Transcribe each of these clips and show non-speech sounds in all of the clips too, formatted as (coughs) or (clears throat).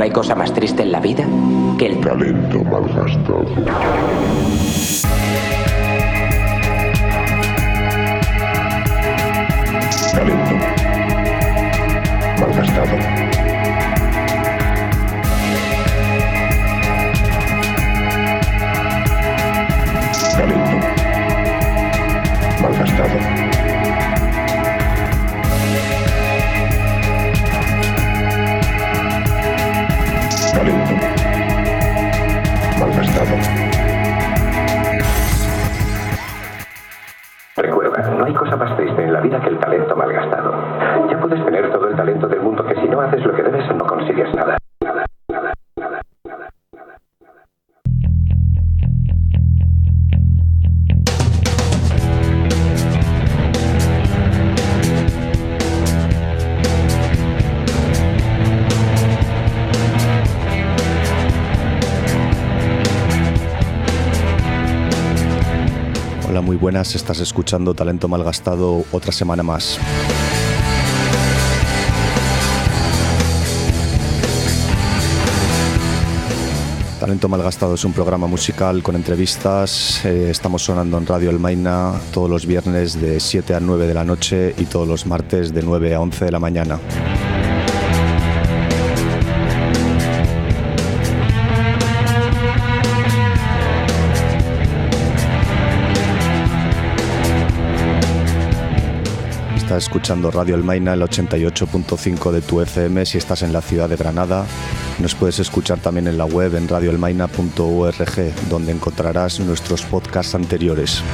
No hay cosa más triste en la vida que el talento malgastado. Talento malgastado. Vida que el talento malgastado. Ya puedes tener todo el talento del mundo que si no haces lo que debes no consigues nada, Estás escuchando Talento Malgastado otra semana más. Talento Malgastado es un programa musical con entrevistas. Eh, estamos sonando en Radio El Maina todos los viernes de 7 a 9 de la noche y todos los martes de 9 a 11 de la mañana. Estás escuchando Radio El Maina, el 88.5 de tu FM si estás en la ciudad de Granada. Nos puedes escuchar también en la web en radioelmaina.org, donde encontrarás nuestros podcasts anteriores.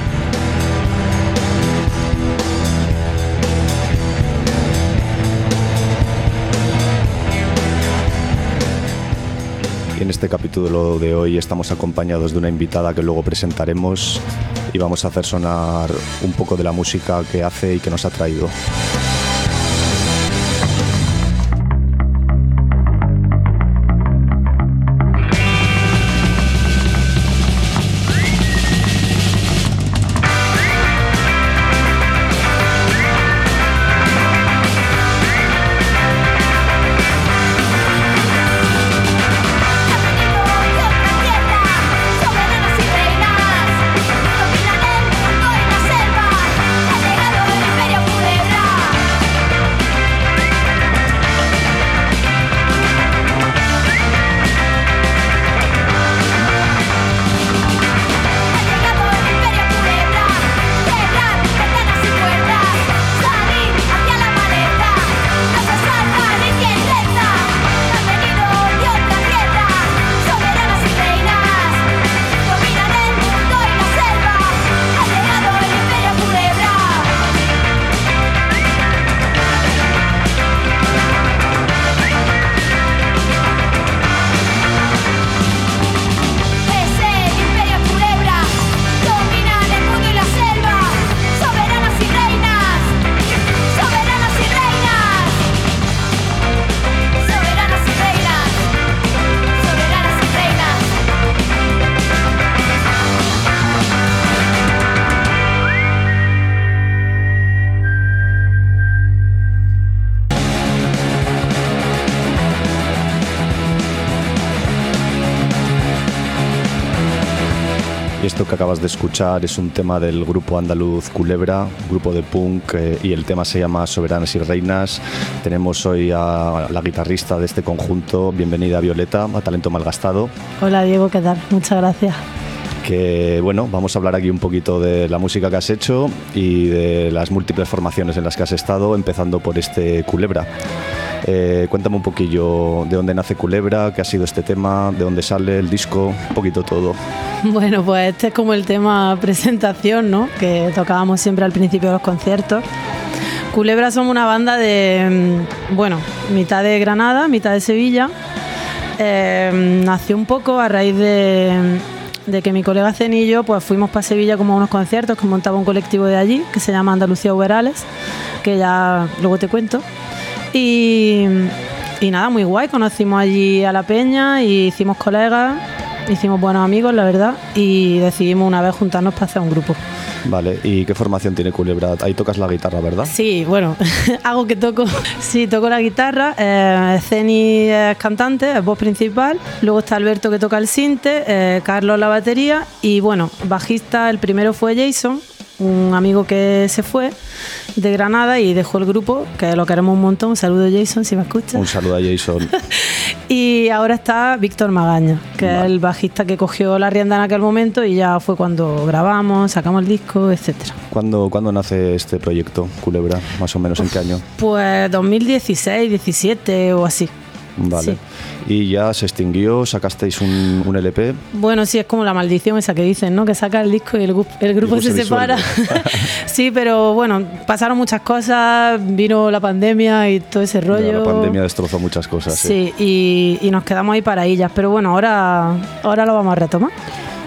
En este capítulo de hoy estamos acompañados de una invitada que luego presentaremos y vamos a hacer sonar un poco de la música que hace y que nos ha traído. Esto que acabas de escuchar es un tema del grupo andaluz Culebra, grupo de punk, eh, y el tema se llama Soberanas y Reinas. Tenemos hoy a la guitarrista de este conjunto, bienvenida Violeta, a Talento Malgastado. Hola Diego, ¿qué tal? Muchas gracias. que bueno, vamos a hablar aquí un poquito de la música que has hecho y de las múltiples formaciones en las que has estado, empezando por este Culebra. Eh, cuéntame un poquillo de dónde nace Culebra, qué ha sido este tema, de dónde sale el disco, un poquito todo. (laughs) Bueno, pues este es como el tema presentación, ¿no? Que tocábamos siempre al principio de los conciertos. Culebra somos una banda de, mm, bueno, mitad de Granada, mitad de Sevilla. Eh, nació un poco a raíz de, de que mi colega Cenillo, pues fuimos para Sevilla como a unos conciertos que montaba un colectivo de allí, que se llama Andalucía Uberales, que ya luego te cuento. Y, y nada, muy guay, conocimos allí a la peña y hicimos colegas, hicimos buenos amigos, la verdad, y decidimos una vez juntarnos para hacer un grupo. Vale, ¿y qué formación tiene Culebra? Ahí tocas la guitarra, ¿verdad? Sí, bueno, (laughs) hago que toco. Sí, toco la guitarra. Eh, es cantante, es voz principal. Luego está Alberto que toca el sinte, eh, Carlos la batería. Y bueno, bajista, el primero fue Jason, un amigo que se fue de Granada y dejó el grupo, que lo queremos un montón. Un saludo, Jason, si me escuchas. Un saludo a Jason. (laughs) Y ahora está Víctor Magaña, que es el bajista que cogió la rienda en aquel momento y ya fue cuando grabamos, sacamos el disco, etcétera. ¿Cuándo, ¿Cuándo nace este proyecto, Culebra? Más o menos, ¿en qué año? Pues 2016, 17 o así. Vale. Sí. Y ya se extinguió, sacasteis un, un LP. Bueno, sí, es como la maldición esa que dicen, ¿no? Que saca el disco y el, el grupo se, se separa. (laughs) sí, pero bueno, pasaron muchas cosas, vino la pandemia y todo ese rollo. La pandemia destrozó muchas cosas. sí. Sí, y, y nos quedamos ahí para ellas. Pero bueno, ahora, ahora lo vamos a retomar.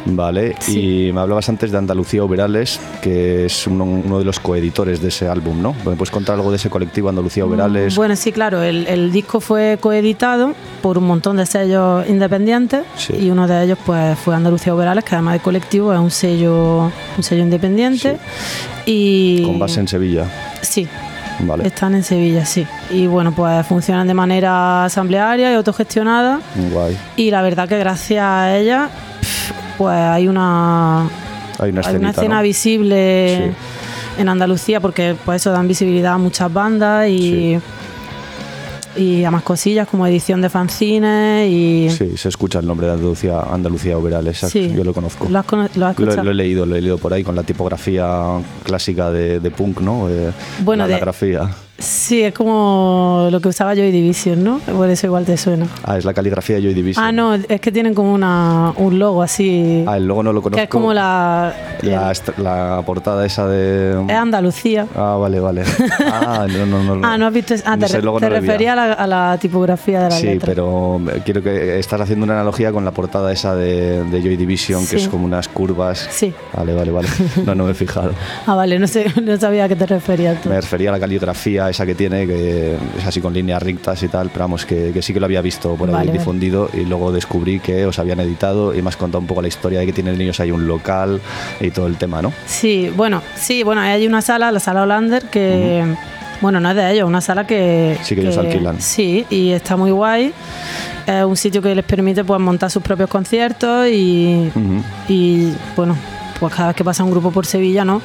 Vale, Sí. y me hablabas antes de Andalucía Oberales, que es uno, uno de los coeditores de ese álbum, ¿no? ¿Me puedes contar algo de ese colectivo Andalucía Oberales? Mm, Bueno, sí, claro, el, el disco fue coeditado por un montón de sellos independientes Sí. y uno de ellos pues fue Andalucía Oberales, que además de colectivo es un sello, un sello independiente. Y Con base en Sevilla. Sí, Vale. están en Sevilla, sí. Y bueno, pues funcionan de manera asamblearia y autogestionada. Guay. Y la verdad que gracias a ella, pues hay una, Hay una hay una escena ¿no? visible en Andalucía porque pues eso dan visibilidad a muchas bandas y, y a más cosillas como edición de fanzines y Sí, se escucha el nombre de Andalucía, Andalucía Oberales, exacto, Sí. yo lo conozco. ¿Lo has, cono- lo has Lo, escuchado? lo he leído, lo he leído por ahí con la tipografía clásica de, de punk, ¿no? Eh, Bueno, la, de- la grafía. Sí, es como lo que usaba Joy Division, ¿no? Por eso igual te suena. Ah, es la caligrafía de Joy Division. Ah, no, es que tienen como una, un logo así. Ah, el logo no lo conozco. que es como la. La, el- la portada esa de... es Andalucía. Ah, vale, vale. (laughs) Ah, no, no, no. Ah, no has visto. Ah, te, re- logo te no lo vi. refería a la, a la tipografía de la Sí, letra. pero eh, quiero que estás haciendo una analogía con la portada esa de, de Joy Division, que Sí. es como unas curvas. Sí. Vale, vale, vale. (laughs) No, no me he fijado. Ah, vale, no, sé, no sabía a qué te referías tú. Me refería a la caligrafía esa que tiene, que es así con líneas rectas y tal, pero vamos, que, que sí que lo había visto por ahí Vale, vale. difundido y luego descubrí que os habían editado y me has contado un poco la historia de que tienen ellos ahí un local y todo el tema, ¿no? Sí, bueno, sí, bueno, hay una sala, la sala Hollander, que. Bueno, no es de ellos, una sala que. Sí, que ellos alquilan. Sí, y está muy guay. Es un sitio que les permite pues, montar sus propios conciertos. Y bueno, pues cada vez que pasa un grupo por Sevilla, ¿no?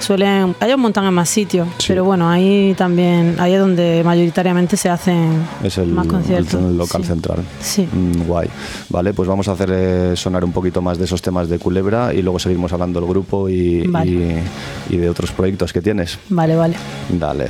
Suelen, ellos montan en más sitios, Sí. pero bueno, ahí también, ahí es donde mayoritariamente se hacen Es el, más conciertos. el local sí. central. Sí. Mm, guay. Vale, pues vamos a hacer eh, sonar un poquito más de esos temas de Culebra y luego seguimos hablando del grupo y, Vale. y- y de otros proyectos que tienes. Vale, vale. Dale.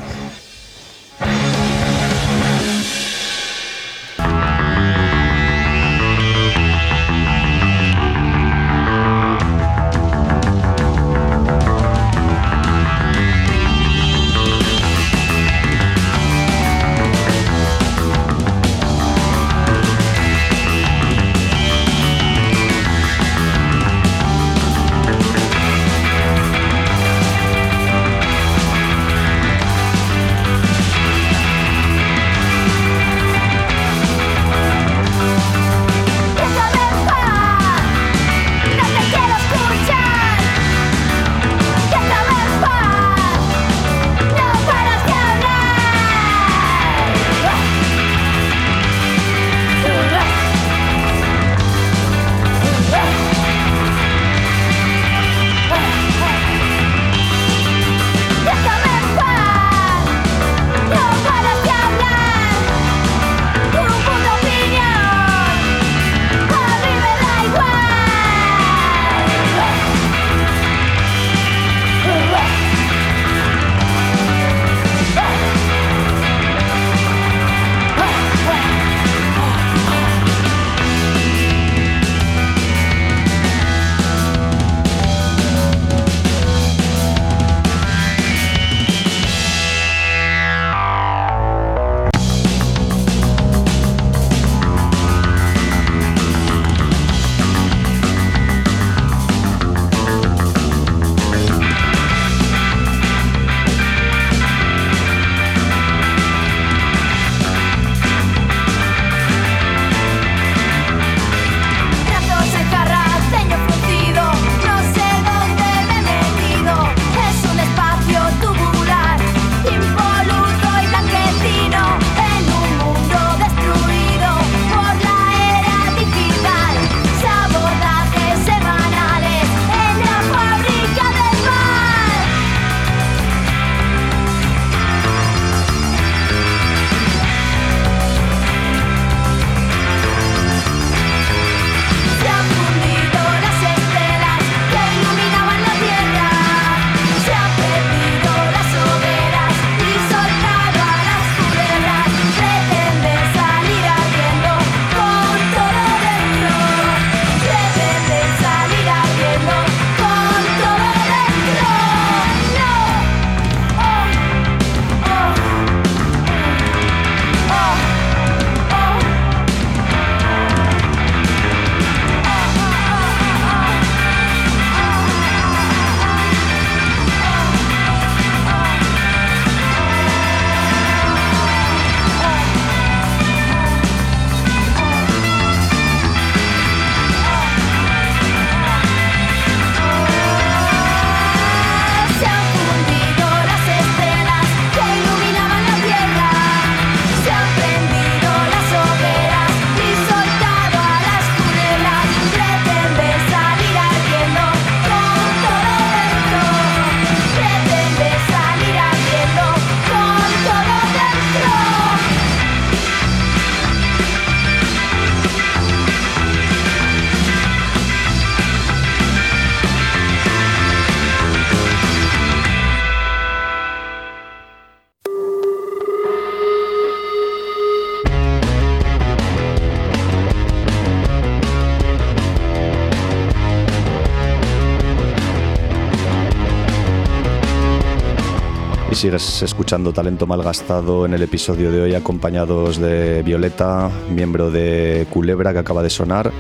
Sigues escuchando Talento Malgastado en el episodio de hoy acompañados de Violeta, miembro de Culebra que acaba de sonar.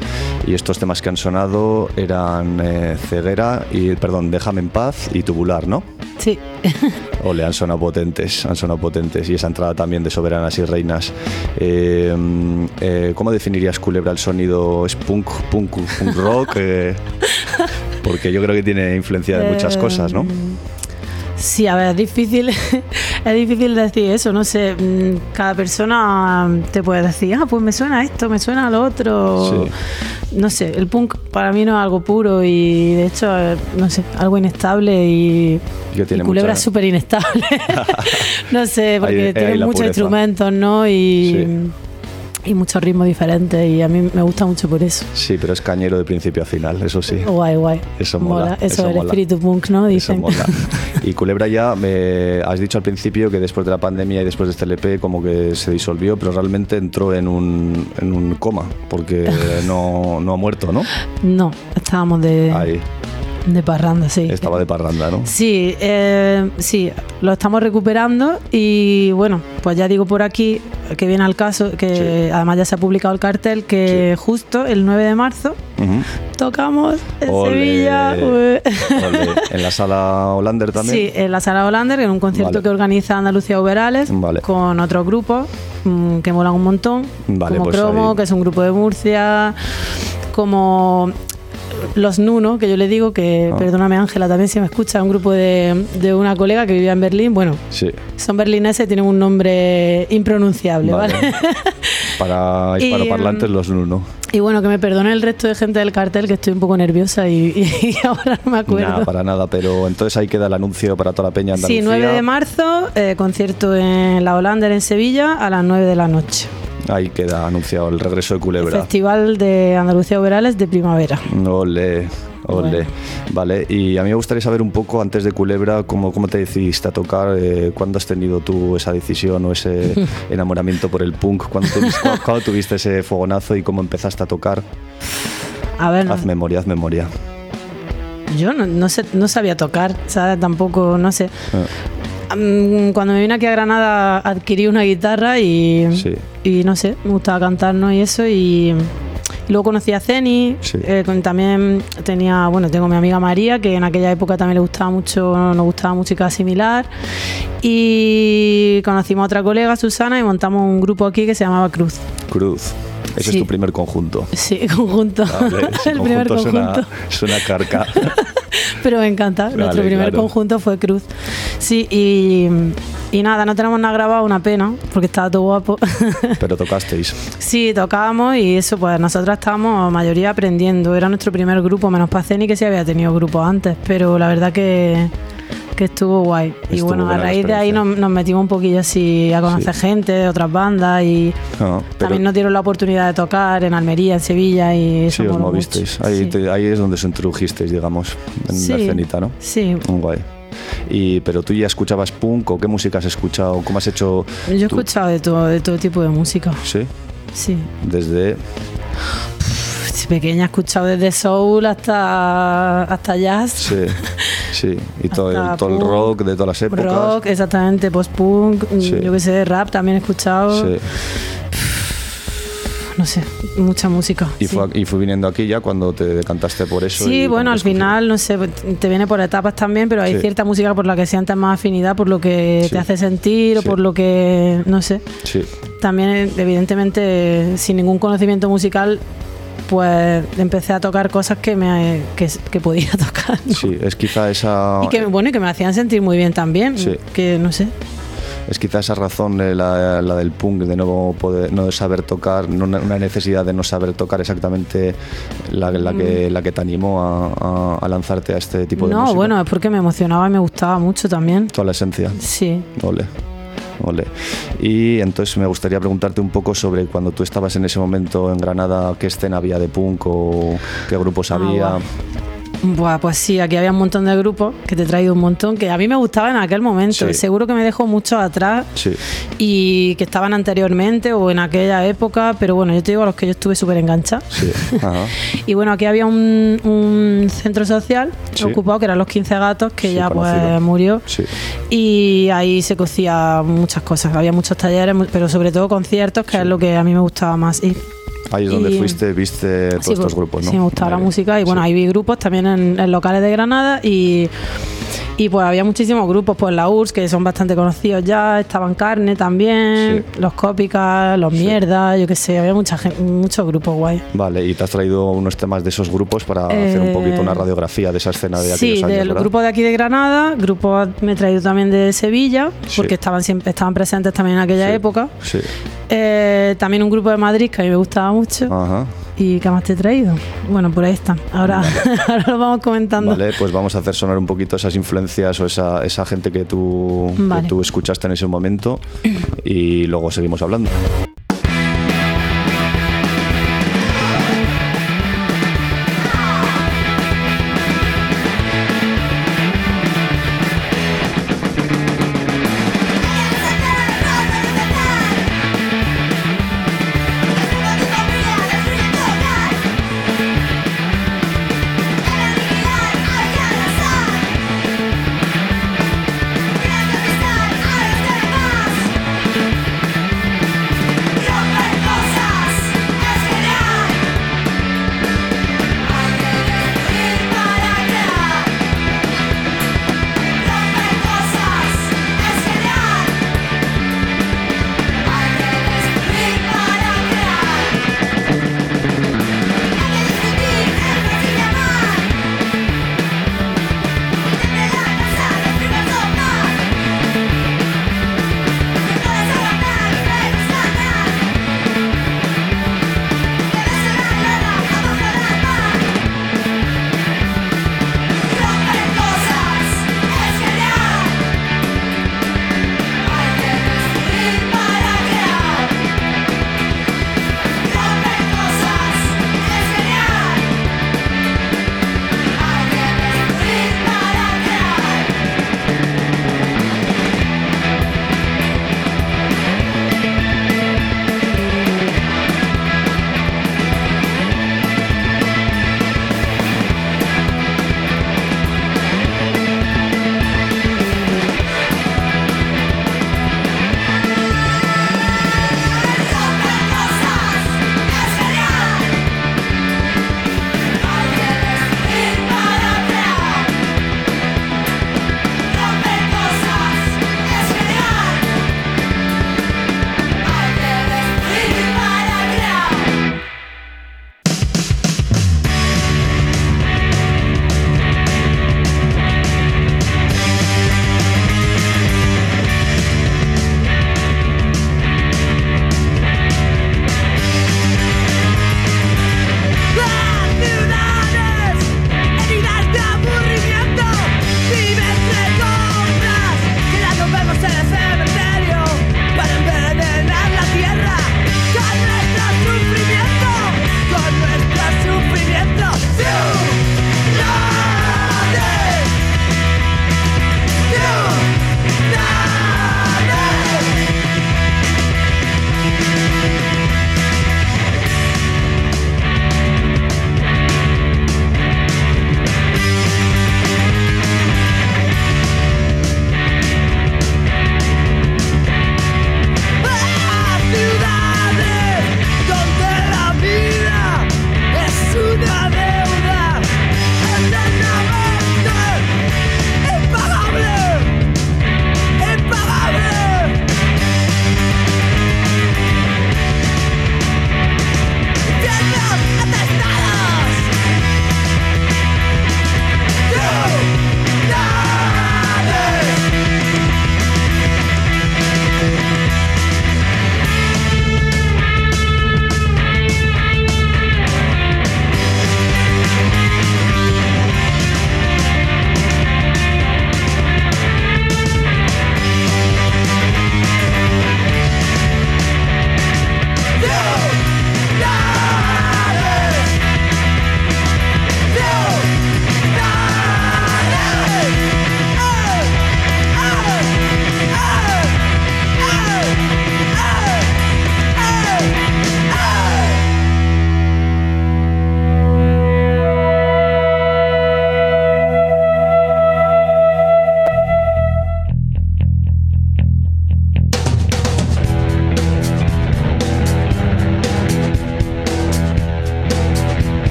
Y estos temas que han sonado eran eh, Ceguera y, perdón, Déjame en paz y Tubular, ¿no? Sí. (laughs) Ole, han sonado potentes, han sonado potentes. Y esa entrada también de Soberanas y Reinas. Eh, eh, ¿Cómo definirías Culebra el sonido? ¿Es punk, punk, punk rock? Eh, (laughs) porque yo creo que tiene influencia de muchas Eh, cosas, ¿no? Sí, a ver, es difícil, (laughs) es difícil decir eso, no sé, mm, cada persona te puede decir, ah, pues me suena esto, me suena lo otro. Sí. No sé, el punk para mí no es algo puro y de hecho, no sé, algo inestable y, Que tiene y Culebra mucha- súper inestable. (laughs) (laughs) no sé, porque Ahí- ahí tiene muchos pureza. instrumentos, ¿no? Y, Sí. Y muchos ritmos diferentes y a mí me gusta mucho por eso. Sí, pero es cañero de principio a final, eso sí. Guay, guay. Eso mola, Eso, eso es el mola. espíritu punk, ¿no? Eso Dicen. mola. (laughs) Y Culebra ya, me has dicho al principio que después de la pandemia y después de este LP como que se disolvió, pero realmente entró en un, en un coma, porque (laughs) no, no ha muerto, ¿no? No, estábamos de, Ahí, de parranda, sí. estaba de parranda, ¿no? Sí, eh, sí, lo estamos recuperando y bueno, pues ya digo por aquí que viene al caso que Sí. además ya se ha publicado el cartel que justo el 9 de marzo tocamos en. Sevilla. En la sala Hollander también. Sí, en la Sala Hollander, en un concierto Vale. que organiza Andalucía Uberales Vale. con otros grupos mm, que molan un montón, Vale, como pues Cromo, ahí- que es un grupo de Murcia, como los Nuno, que yo le digo que, Ah. perdóname Ángela, también si me escucha, un grupo de, de una colega que vivía en Berlín, bueno, Sí. son berlineses tienen un nombre impronunciable, ¿vale? Vale. (laughs) Para (laughs) hispanoparlantes los Nuno. y bueno, que me perdone el resto de gente del cartel, que estoy un poco nerviosa y, (laughs) y ahora no me acuerdo. Nada, para nada, pero entonces ahí queda el anuncio para toda la peña Andalucía. Sí, 9 de marzo, eh, concierto en la Hollander en Sevilla a las 9 de la noche. Ahí queda anunciado el regreso de Culebra. Festival de Andalucía Uberales de primavera. Ole, ole. Bueno. Vale, y a mí me gustaría saber un poco antes de Culebra cómo, cómo te decidiste a tocar, eh, cuándo has tenido tú esa decisión o ese (laughs) enamoramiento por el punk, cuándo tuviste, (laughs) cuándo- tuviste ese fogonazo y cómo empezaste a tocar. A ver, Haz memoria, haz memoria. yo no, no sé, no sabía tocar. Tampoco, no sé. Ah, Cuando me vine aquí a Granada adquirí una guitarra y, Sí. y no sé, me gustaba cantar ¿no? y eso y, y luego conocí a Ceni, Sí. eh, también tenía, bueno, tengo mi amiga María que en aquella época también le gustaba mucho, nos gustaba música similar y conocimos a otra colega, Susana, y montamos un grupo aquí que se llamaba Cruz. Cruz. Ese Sí. es tu primer conjunto. Sí, (laughs) conjunto. Ese el primer conjunto conjunto. Suena, suena carca. (laughs) Pero me encanta. Nuestro primer claro. conjunto fue Cruz. Sí, y, y nada, no tenemos nada grabado, una pena, porque estaba todo guapo. (laughs) Pero tocasteis. sí, tocábamos y eso, pues nosotros estábamos mayoría aprendiendo. Era nuestro primer grupo, menos Paceni, que sí había tenido grupos antes, pero la verdad que, que estuvo guay. y bueno, a raíz de ahí nos, metimos un poquillo así a conocer Sí. gente de otras bandas y también nos dieron la oportunidad de tocar en Almería, en Sevilla y eso sí, os movisteis. Ahí, Sí. te- ahí es donde os introdujisteis, digamos, en la escenita, ¿no? Sí, Guay. Y, pero tú ya escuchabas punk o qué música has escuchado, cómo has hecho. yo he tú? escuchado de todo, de todo tipo de música. Sí, Sí. desde. Pequeña he escuchado desde soul hasta, hasta jazz, Sí, sí. Y (laughs) todo, el, todo el rock de todas las épocas. rock, exactamente, post-punk, mm, Sí. yo que sé, rap también he escuchado, Sí. no sé, mucha música. Y, sí. fue, y fue viniendo aquí ya cuando te decantaste por eso. Sí, bueno, al final, no sé, te viene por etapas también, pero hay Sí. cierta música por la que sientes más afinidad, por lo que te hace sentir o por lo que, no sé. Sí, También, evidentemente, sin ningún conocimiento musical, pues empecé a tocar cosas que, me, que, que podía (laughs) tocar. ¿no? sí, es quizá esa. Y que, bueno, y que me hacían sentir muy bien también. Sí. Que no sé. Es quizá esa razón, de la, la del punk, de no poder, no saber tocar, no- una necesidad de no saber tocar exactamente la, la que, la que te animó a, a- a lanzarte a este tipo de Mm. No, música. bueno, es porque me emocionaba y me gustaba mucho también. Toda la esencia. Sí. Ole. Ole. Y entonces me gustaría preguntarte un poco sobre cuando tú estabas en ese momento en Granada, qué escena había de punk o qué grupos Ah, había. Buah, pues sí, aquí había un montón de grupos que te he traído un montón que a mí me gustaba en aquel momento. Sí. Seguro que me dejó mucho atrás Sí. y que estaban anteriormente o en aquella época, pero bueno, yo te digo a los que yo estuve súper enganchada. Sí. (laughs) Y bueno, aquí había un, un centro social ocupado que eran los 15 gatos, que ya conocido. pues murió. Y ahí se cocía muchas cosas. Había muchos talleres, pero sobre todo conciertos, que es lo que a mí me gustaba más. ir. Ahí es donde fuiste, viste todos Sí, estos pues, grupos, ¿no? Sí, me gustaba la Vale. música y bueno, ahí vi grupos también en, en locales de Granada y, y pues había muchísimos grupos, pues la URSS, que son bastante conocidos ya, estaban Carne también, Sí. los Cópicas, los Mierdas, yo qué sé, había mucha muchos grupos guay. Vale, y te has traído unos temas de esos grupos para hacer un Eh, poquito una radiografía de esa escena de Sí, años, del ¿verdad? grupo de aquí de Granada, grupos me he traído también de Sevilla, Sí. porque estaban siempre estaban presentes también en aquella Sí. época. Sí. Eh, también un grupo de Madrid que a mí me gustaba mucho. Ajá. ¿Y qué más te he traído? Bueno, por ahí están. Ahora, (laughs) ahora lo vamos comentando. Vale, pues vamos a hacer sonar un poquito esas influencias o esa, esa gente que tú, que Vale. tú escuchaste en ese momento y luego seguimos hablando.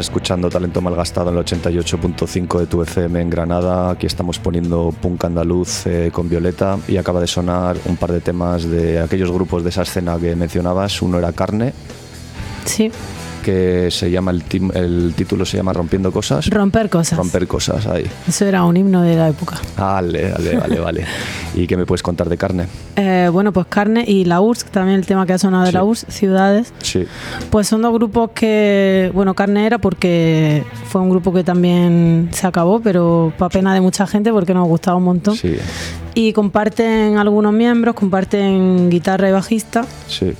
Escuchando Talento Malgastado en el 88.5 de tu FM en Granada. Aquí estamos poniendo punk andaluz eh, con Violeta y acaba de sonar un par de temas de aquellos grupos de esa escena que mencionabas. Uno era Carne, Sí, que se llama el, tim- el título se llama Rompiendo Cosas. romper cosas. Romper cosas ahí. Eso era un himno de la época. Vale, vale, vale, (laughs) vale. ¿Y qué me puedes contar de Carne? Eh, bueno, pues Carne y la URSS, también el tema que ha sonado de Sí. la URSS, Ciudades. Sí, Pues son dos grupos que, bueno, Carne era porque fue un grupo que también se acabó, pero para pena de mucha gente porque nos gustaba un montón. sí, Y comparten algunos miembros, comparten guitarra y bajista. sí.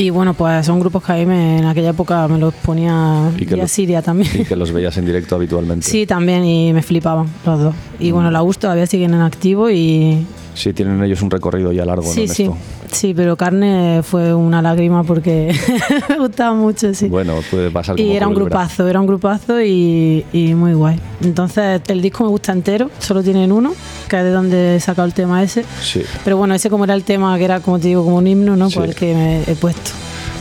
Y bueno, pues son grupos que a mí me- en aquella época me los ponía Y que Siria también. Y que los veías en directo habitualmente. Sí, también, y me flipaban los dos. Y Mm. bueno, la URSS todavía siguen en activo y... Sí, tienen ellos un recorrido ya largo, sí, ¿no? sí, esto. sí, pero Carne fue una lágrima porque (laughs) me gustaba mucho, sí. Bueno, puede pasar como Y era un grupazo, era un grupazo y, y muy guay. Entonces el disco me gusta entero, solo tienen uno, que es de donde he sacado el tema ese. Sí, Pero bueno, ese como era el tema que era, como te digo, como un himno, ¿no? Sí. Pues el que me he puesto.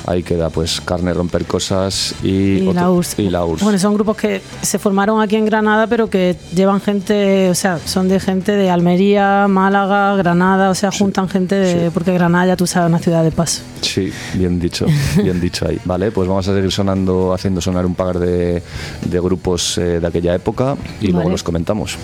Ahí queda pues Carne, Romper Cosas y, Y otro- la URSS. Y la URSS. Bueno, son grupos que se formaron aquí en Granada, pero que llevan gente, o sea, son de gente de Almería, Málaga, Granada, o sea, juntan gente de. sí. Porque Granada ya tú sabes, una ciudad de paso. Sí, bien dicho, bien dicho ahí. Vale, pues vamos a seguir sonando, haciendo sonar un par de, de grupos eh, de aquella época y luego los comentamos.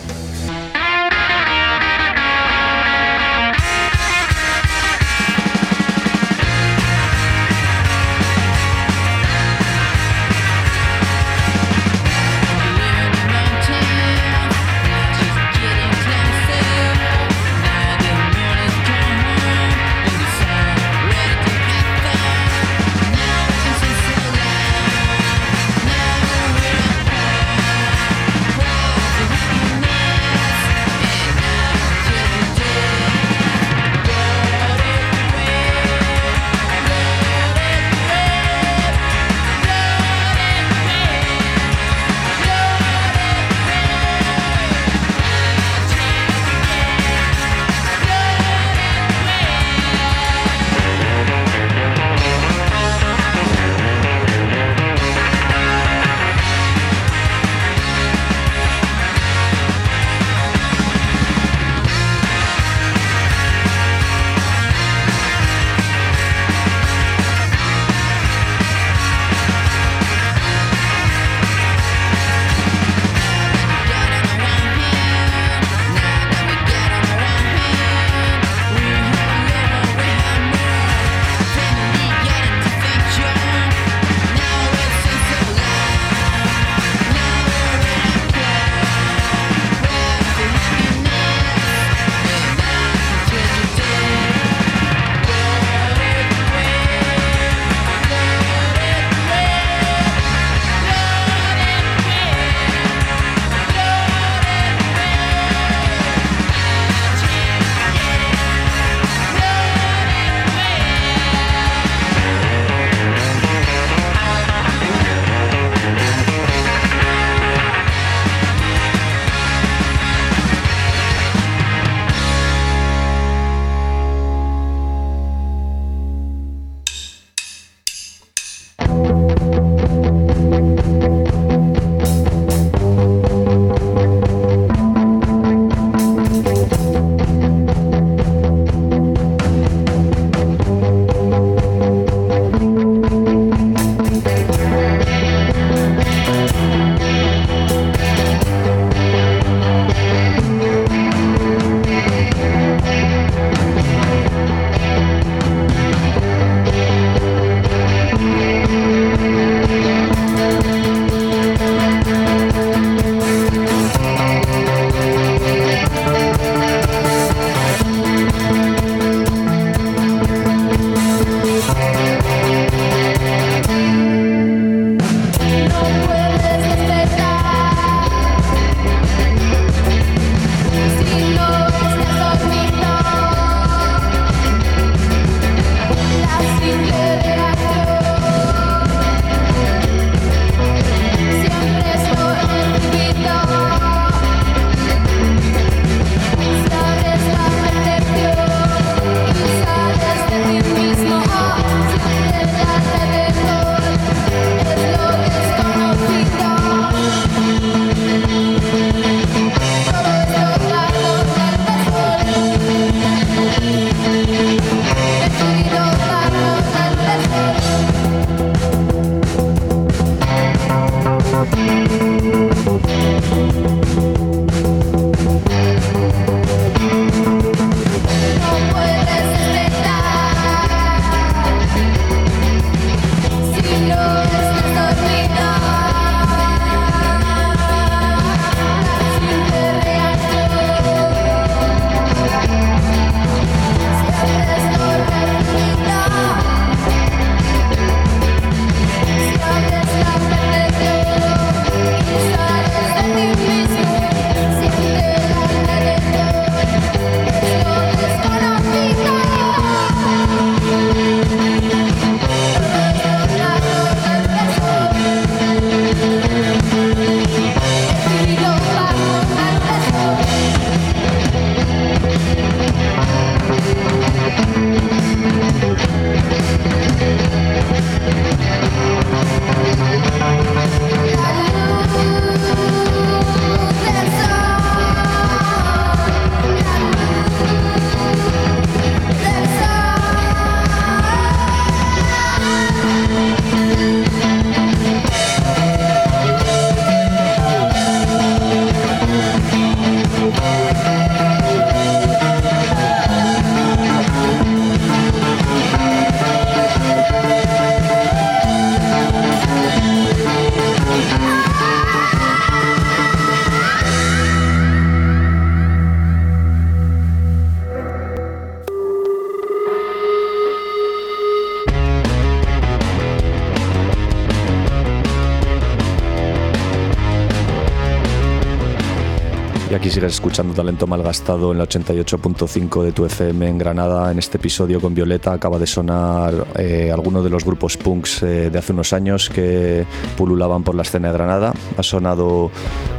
Sigues escuchando Talento Malgastado en la 88.5 de tu FM en Granada. En este episodio con Violeta acaba de sonar eh, alguno de los grupos punks eh, de hace unos años que pululaban por la escena de Granada. Ha sonado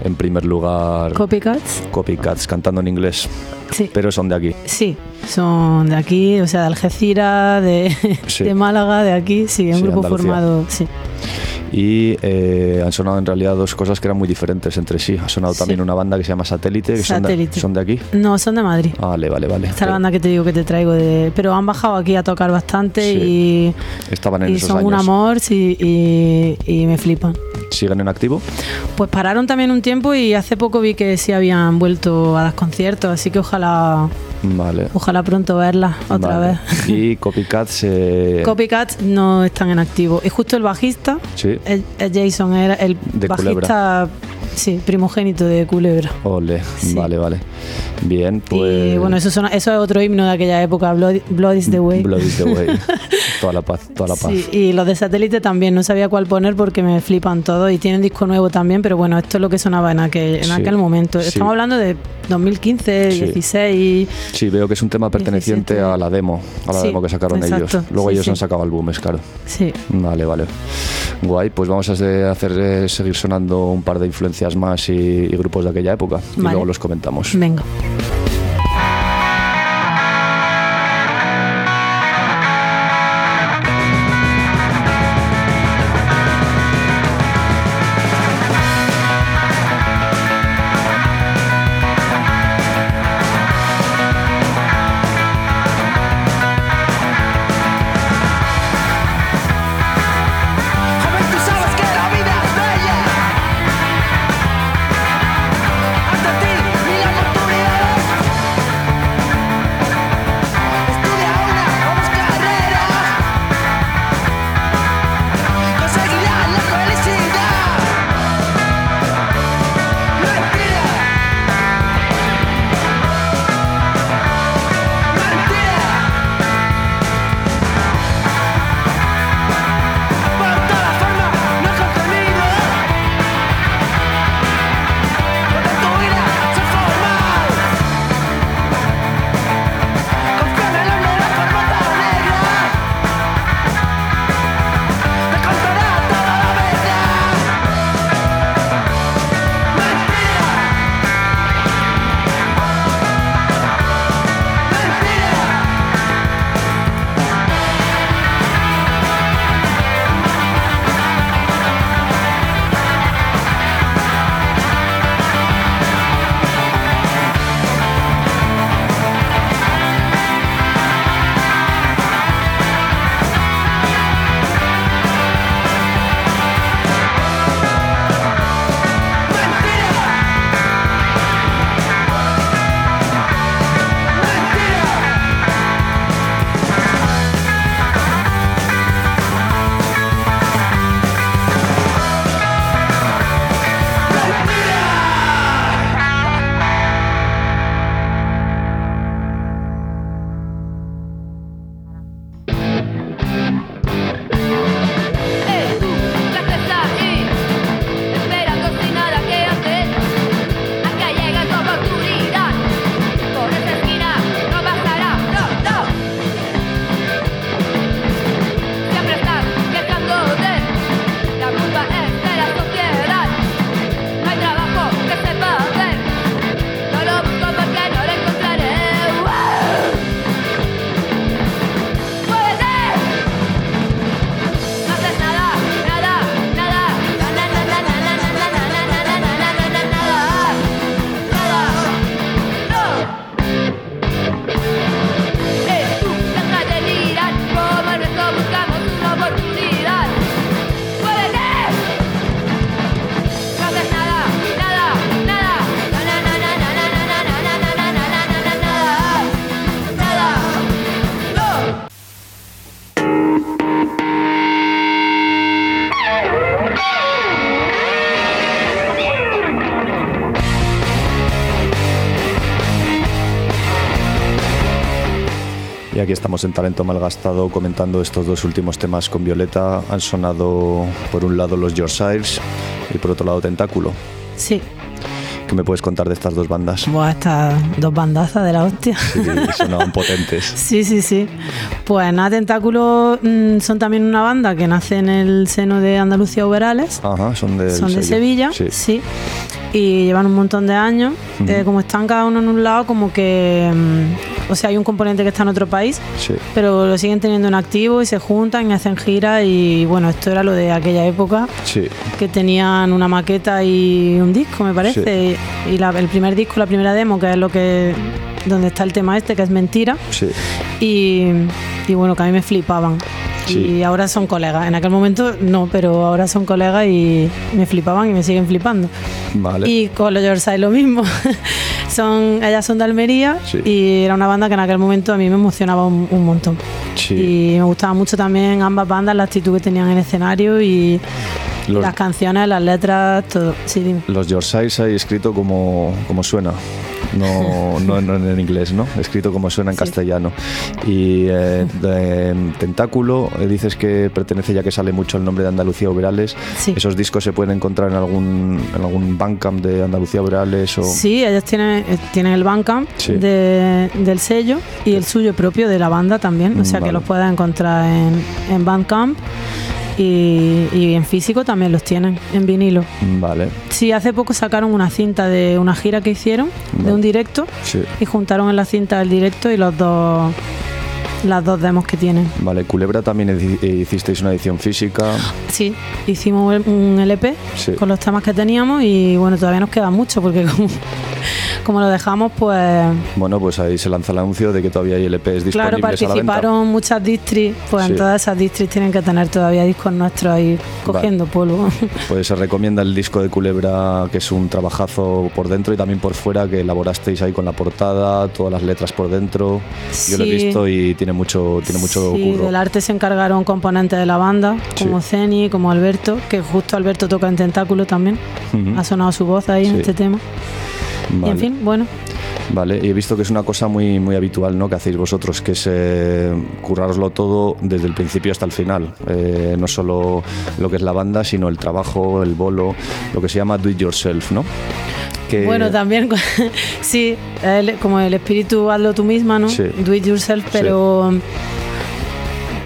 en primer lugar Copycats. Copycats cantando en inglés, Sí. pero son de aquí. Sí, son de aquí, o sea, de Algeciras, de, Sí. de Málaga, de aquí, sí, un Sí, grupo Andalucía. formado, sí. Y eh, han sonado en realidad dos cosas que eran muy diferentes entre sí. Ha sonado Sí. también una banda que se llama Satélite, que son de, Satélite. son de aquí. No, son de Madrid. Ah, vale, vale, vale. Esta es la banda que te digo que te traigo de... Pero han bajado aquí a tocar bastante Sí. y, Estaban en y esos son un amor y me flipan. ¿Siguen en activo? Pues pararon también un tiempo y hace poco vi que sí habían vuelto a dar conciertos, así que ojalá Vale. ojalá pronto verlas otra Vale. vez. Y Copycats. eh, (laughs) Copycats no están en activo. Y justo el bajista, Sí. el- el Jason, era el De bajista sí, primogénito de Culebra. Ole, Sí. vale, vale. Bien, pues. Y bueno, eso, suena- eso es otro himno de aquella época, Blood, Blood is the Way. Blood is the way. (laughs) toda la paz, toda la paz. Sí, y los de satélite también, no sabía cuál poner porque me flipan todos y tienen disco nuevo también, pero bueno, esto es lo que sonaba en aquel, en Sí, aquel momento. Estamos hablando de 2015, Sí. 16. Sí, veo que es un tema perteneciente 17. a la demo, a la demo que sacaron exacto. ellos. Luego ellos han sacado álbumes, claro. Sí. Vale, vale. Guay, pues vamos a hacer hacer, eh, seguir sonando un par de influencias más y, y grupos de aquella época. Y luego los comentamos. Venga. Estamos en Talento Malgastado comentando estos dos últimos temas con Violeta. Han sonado por un lado los Yorkshires y por otro lado Tentáculo. Sí. ¿Qué me puedes contar de estas dos bandas? Buah, estas dos bandazas de la hostia. Sí, sonaban potentes. (laughs) Sí, sí, sí. Pues nada, Tentáculos mm, son también una banda que nace en el seno de Andalucía Uberales. Ajá, son de, son de Sevilla, sí. Y llevan un montón de años. Eh, como están cada uno en un lado, como que. O sea, hay un componente que está en otro país, Sí. pero lo siguen teniendo en activo y se juntan y hacen giras. Y bueno, esto era lo de aquella época, Sí, que tenían una maqueta y un disco, me parece. Y, y la- el primer disco, la primera demo, que es lo que. donde está el tema este, que es mentira. y bueno, que a mí me flipaban. Sí. Y ahora son colegas. En aquel momento no, pero ahora son colegas y me flipaban y me siguen flipando. Vale. Y con los Yorkshire lo mismo. (laughs) son, ellas son de Almería Sí. y era una banda que en aquel momento a mí me emocionaba un, un montón. Sí. Y me gustaba mucho también ambas bandas, la actitud que tenían en el escenario y Los- las canciones, las letras, todo. Sí, dime. Los Yorkshires hay escrito como, como suena. No, no, no en inglés, ¿no? Escrito como suena en Sí. castellano. Y eh, de, Tentáculo, eh, dices que pertenece ya que sale mucho el nombre de Andalucía Uberales. Sí. ¿Esos discos se pueden encontrar en algún, en algún Bandcamp de Andalucía Uberales? O... Sí, ellos tienen, eh, tienen el Bandcamp Sí. de- del sello y el suyo propio de la banda también. O sea Vale. que los puedes encontrar en, en Bandcamp y, y en físico también los tienen, en vinilo. Vale, Sí, hace poco sacaron una cinta de una gira que hicieron, Vale. de un directo, sí. y juntaron en la cinta el directo y los dos las dos demos que tienen. Vale, Culebra también edi- hicisteis una edición física. Sí, hicimos un LP Sí. con los temas que teníamos y bueno, todavía nos queda mucho porque (laughs) como, como lo dejamos, pues Bueno, pues ahí se lanza el anuncio de que todavía hay LPs disponibles Claro, a la venta. participaron muchas distris, pues Sí. en todas esas distris tienen que tener todavía discos nuestros ahí cogiendo polvo. (laughs) Pues se recomienda el disco de Culebra, que es un trabajazo por dentro y también por fuera, que elaborasteis ahí con la portada, todas las letras por dentro. Yo lo he Sí. visto y tiene mucho, tiene mucho sí, curro. del arte se encargaron componentes de la banda, como Sí. Zeni, como Alberto, que justo Alberto toca en Tentáculo también. Ha sonado su voz ahí en este tema. Vale. Y en fin, bueno, Vale, y he visto que es una cosa muy, muy habitual ¿no? que hacéis vosotros, que es eh, curraroslo todo desde el principio hasta el final. Eh, no solo lo que es la banda, sino el trabajo, el bolo, lo que se llama do it yourself, ¿no? Que- bueno, también, (laughs) sí, el- como el espíritu hazlo tú misma, ¿no? Sí. Do it yourself, pero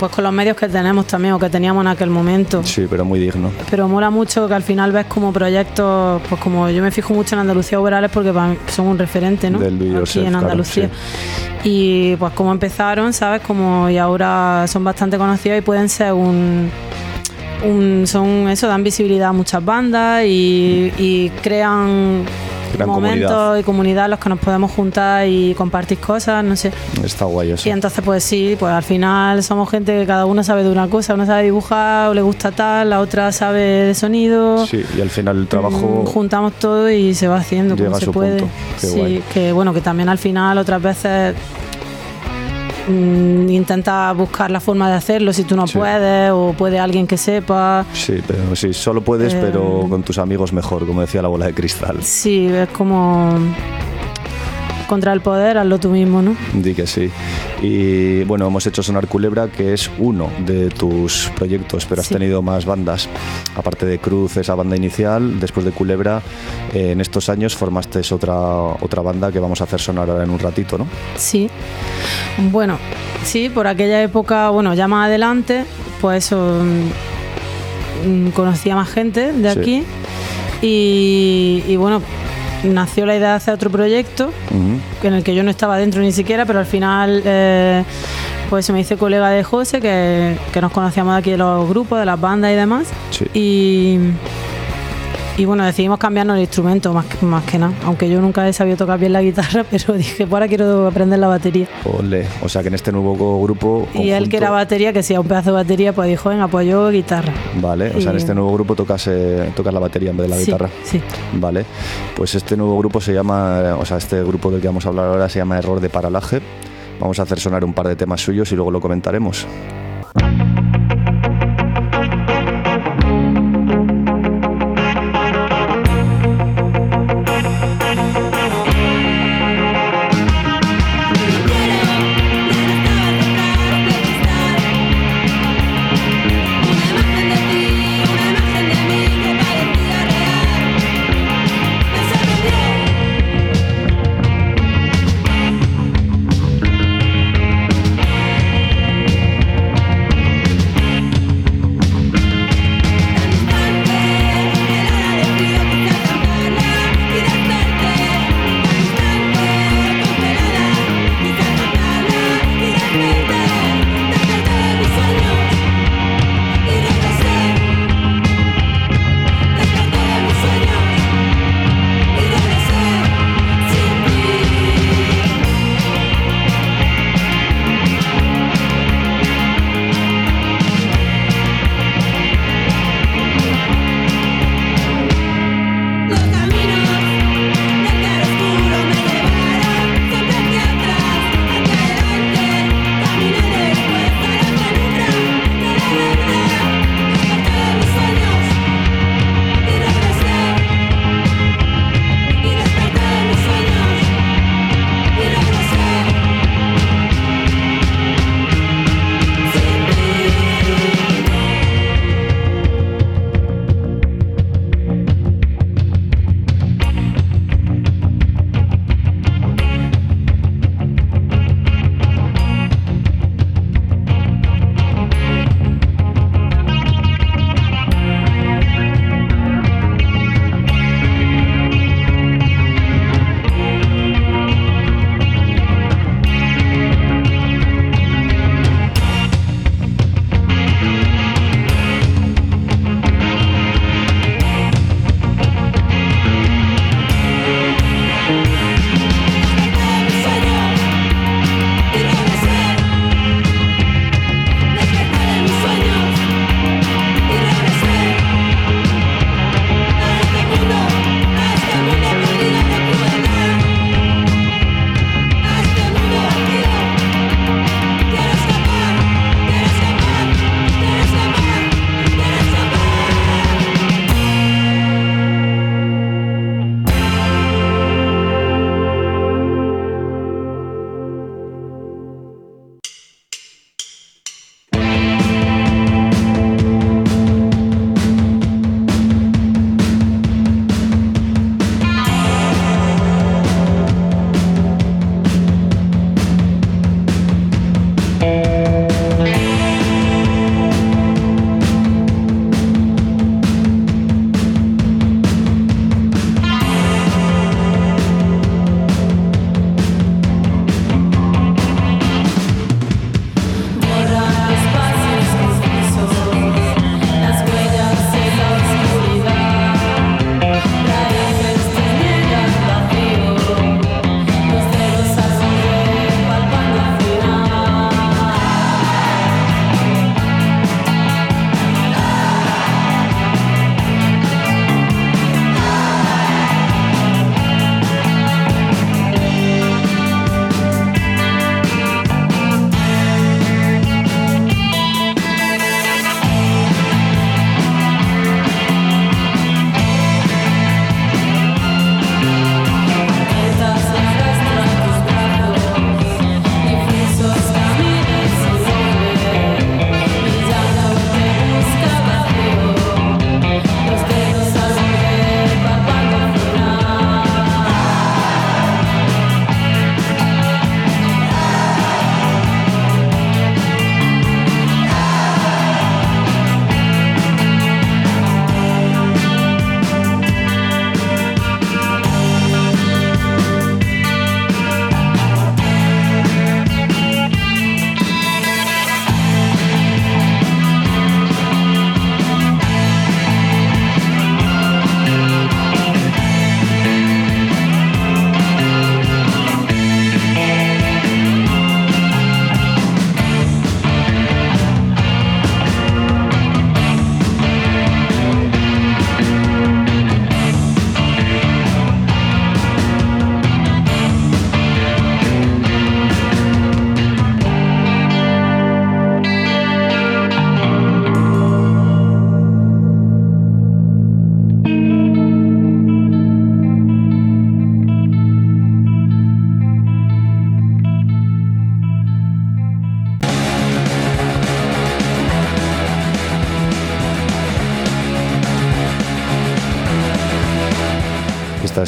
pues con los medios que tenemos también o que teníamos en aquel momento. Sí, pero muy digno. Pero mola mucho que al final ves como proyectos, pues como yo me fijo mucho en Andalucía Oberales porque para mí son un referente, ¿no? Del Aquí en claro, Andalucía. Y pues como empezaron, ¿sabes? Como y ahora son bastante conocidos y pueden ser un, un son eso, dan visibilidad a muchas bandas y, y crean, Momentos comunidad. y comunidad en los que nos podemos juntar y compartir cosas, no sé. Está guay eso. Y entonces, pues sí, pues al final somos gente que cada uno sabe de una cosa. Uno sabe dibujar o le gusta tal, la otra sabe de sonido. Sí, y al final el trabajo... Mm, Juntamos todo y se va haciendo como se puede. punto. Qué sí, guay. que bueno, que también al final otras veces mm, intenta buscar la forma de hacerlo si tú no Sí. puedes o puede alguien que sepa. Sí, pero sí, solo puedes, Eh, pero con tus amigos mejor, como decía la bola de cristal. Sí, es como contra el poder, hazlo tú mismo, ¿no? Di que sí. Y bueno, hemos hecho Sonar Culebra, que es uno de tus proyectos, pero has Sí. tenido más bandas. Aparte de Cruz, esa banda inicial, después de Culebra, eh, en estos años formaste otra, otra banda que vamos a hacer sonar ahora en un ratito, ¿no? Sí. Bueno, sí, por aquella época, bueno, ya más adelante, pues eso, mm, mm, conocía más gente de Sí. aquí y, y bueno, nació la idea de hacer otro proyecto en el que yo no estaba dentro ni siquiera, pero al final eh, pues se me hice colega de José, que, que nos conocíamos de aquí de los grupos, de las bandas y demás. Sí. Y, y bueno, decidimos cambiarnos el instrumento más que, más que nada, aunque yo nunca he sabido tocar bien la guitarra, (laughs) pero dije, pues ahora quiero aprender la batería. Ole. O sea que en este nuevo grupo. Y él que era batería, que si un pedazo de batería, pues dijo, venga, pues yo guitarra. Vale, o sea, en este nuevo grupo tocas, eh, tocas la batería en vez de la Sí, guitarra. Sí. Vale, pues este nuevo grupo se llama, o sea, este grupo del que vamos a hablar ahora se llama Error de Paralaje. Vamos a hacer sonar un par de temas suyos y luego lo comentaremos.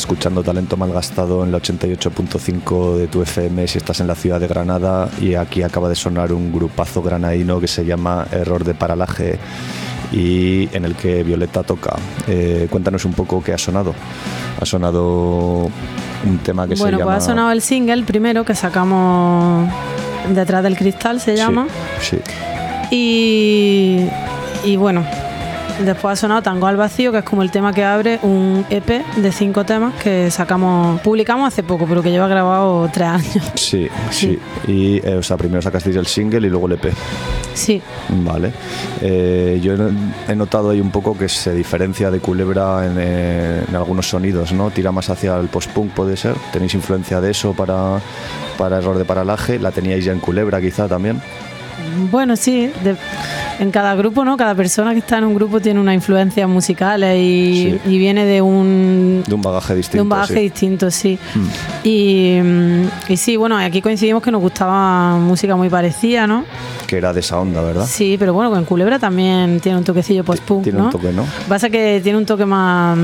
Escuchando Talento Malgastado en la 88.5 de tu FM si estás en la ciudad de Granada y aquí acaba de sonar un grupazo granadino que se llama Error de Paralaje y en el que Violeta toca. Eh, cuéntanos un poco qué ha sonado. Ha sonado un tema que bueno, se llama... pues ha sonado el single primero que sacamos Detrás del Cristal, se llama. Sí, Y, y bueno, después ha sonado Tango al Vacío, que es como el tema que abre un EP de cinco temas que sacamos, publicamos hace poco, pero que lleva grabado tres años. sí, sí. Y, eh, o sea, primero sacasteis el single y luego el EP. Sí, Vale. Eh, yo he notado ahí un poco que se diferencia de Culebra en, eh, en algunos sonidos, ¿no? Tira más hacia el post-punk, puede ser. ¿Tenéis influencia de eso para, para Error de Paralaje? ¿La teníais ya en Culebra quizá también? bueno, sí, de- en cada grupo, ¿no? Cada persona que está en un grupo tiene una influencia musical y, Sí. y viene de un, De un bagaje distinto. de un bagaje sí. distinto, sí. Mm. Y, mm, y sí, bueno, aquí coincidimos que nos gustaba música muy parecida, ¿no? Que era de esa onda, ¿verdad? Sí, pero bueno, en Culebra también tiene un toquecillo post-punk, Tiene ¿no? un toque, ¿no? Pasa que tiene un toque más...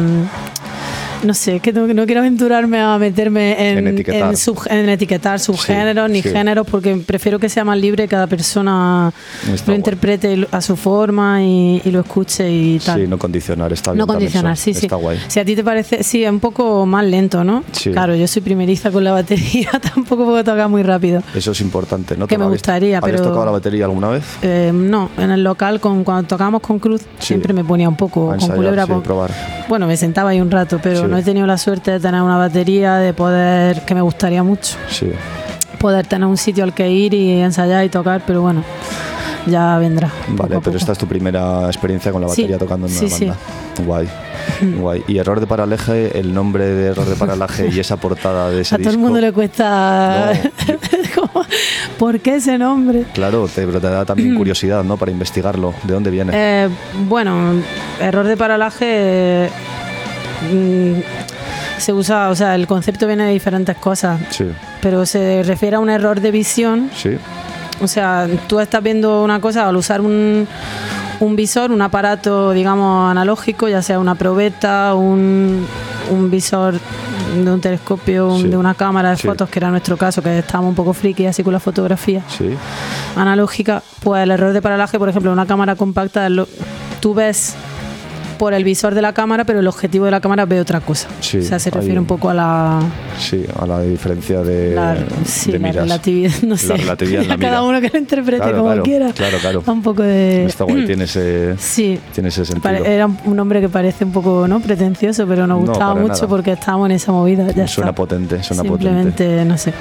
No sé, que no, no quiero aventurarme a meterme en, En etiquetar. en sub- en etiquetar subgéneros ni sí. géneros porque prefiero que sea más libre cada persona Está lo guay. interprete a su forma y, y lo escuche y tal. Sí, no condicionar, está bien. No condicionar, eso. sí, sí. Está guay. Si a ti te parece, sí, es un poco más lento, ¿no? Sí. Claro, yo soy primeriza con la batería, (laughs) tampoco puedo tocar muy rápido. Eso es importante, ¿no? Que me ¿Habéis- gustaría, ¿Habías pero- tocado la batería alguna vez? Eh, no, en el local, con, cuando tocábamos con Cruz, siempre me ponía un poco A con ensayar, culebra. probar. Bueno, me sentaba ahí un rato, pero Sí. no he tenido la suerte de tener una batería, de poder, que me gustaría mucho, Sí. poder tener un sitio al que ir y ensayar y tocar, pero bueno, ya vendrá. Vale, pero poco. esta es tu primera experiencia con la Sí, batería tocando en una banda. Guay. (laughs) Guay. Y Error de Paralaje, el nombre de Error de Paralaje y esa portada de ese A todo el mundo le cuesta... (laughs) ¿Por qué ese nombre? Claro, te, pero te da también (clears throat) curiosidad, ¿no? Para investigarlo. ¿De dónde viene? Eh, bueno, error de paralaje mm, se usa, o sea, el concepto viene de diferentes cosas, sí, pero se refiere a un error de visión. sí, O sea, tú estás viendo una cosa al usar un, un visor, un aparato, digamos, analógico, ya sea una probeta, un, un visor de un telescopio, Sí. de una cámara de Sí. fotos, que era nuestro caso, que estábamos un poco friki así con la fotografía sí. analógica, pues el error de paralaje, por ejemplo, una cámara compacta, lo- tú ves por el visor de la cámara, pero el objetivo de la cámara ve otra cosa. Sí, o sea, se refiere un- poco a la, Sí, a la diferencia de, la- sí, de la miras. relatividad, (laughs) no sé. La relatividad en la Cada uno que lo interprete Claro, como claro, quiera. claro, claro. Un poco de... Está guay, (clears throat) tiene ese, Sí. tiene ese sentido. Era un nombre que parece un poco no pretencioso, pero nos No, gustaba para mucho nada. porque estábamos en esa movida. Ya Suena está. potente, suena Simplemente, potente. no sé.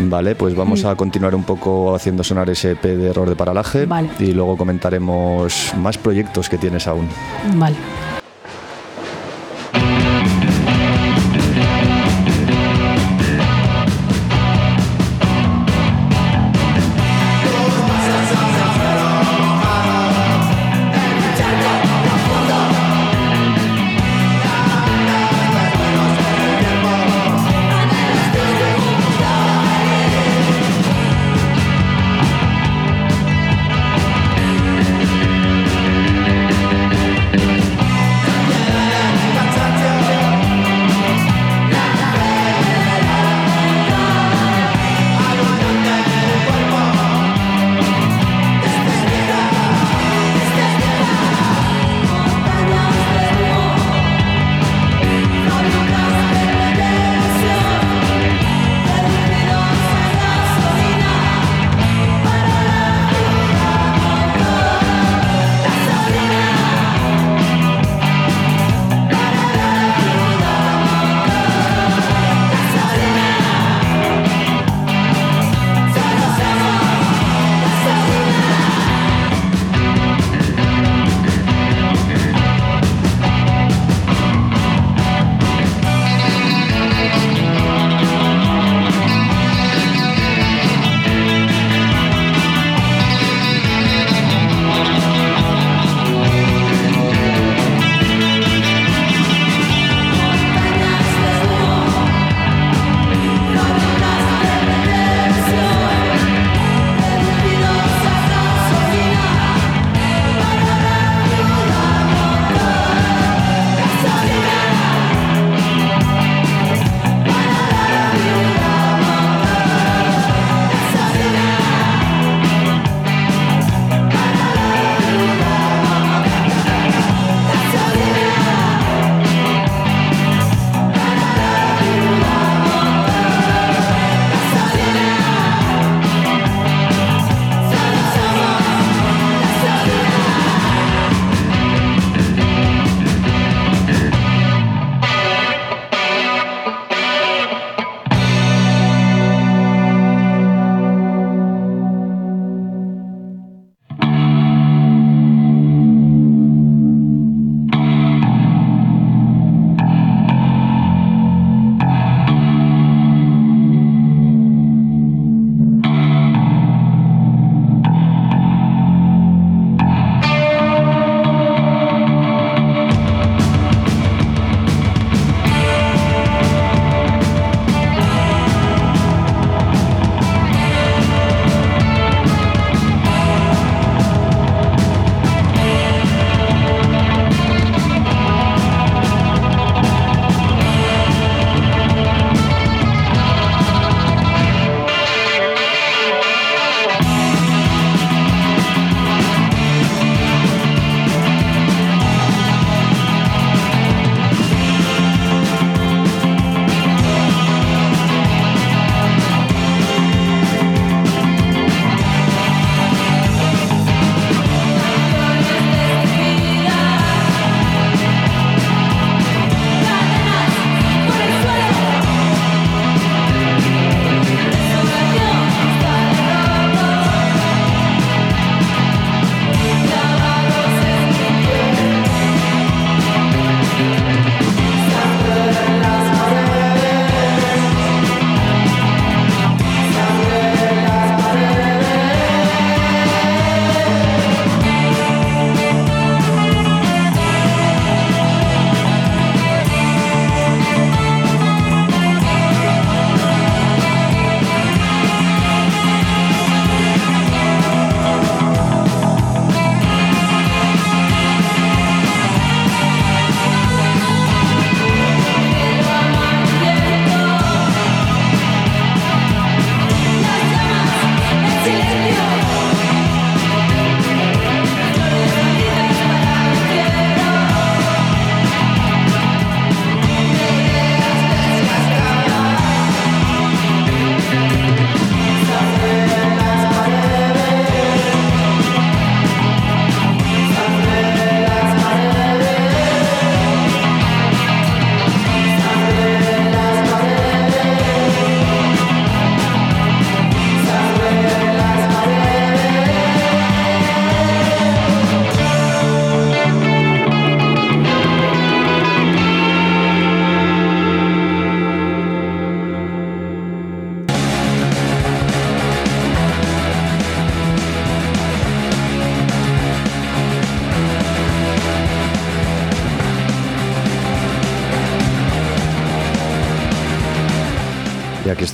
Vale, pues vamos a continuar un poco haciendo sonar ese EP de error de paralaje Vale. y luego comentaremos más proyectos que tienes aún. Vale.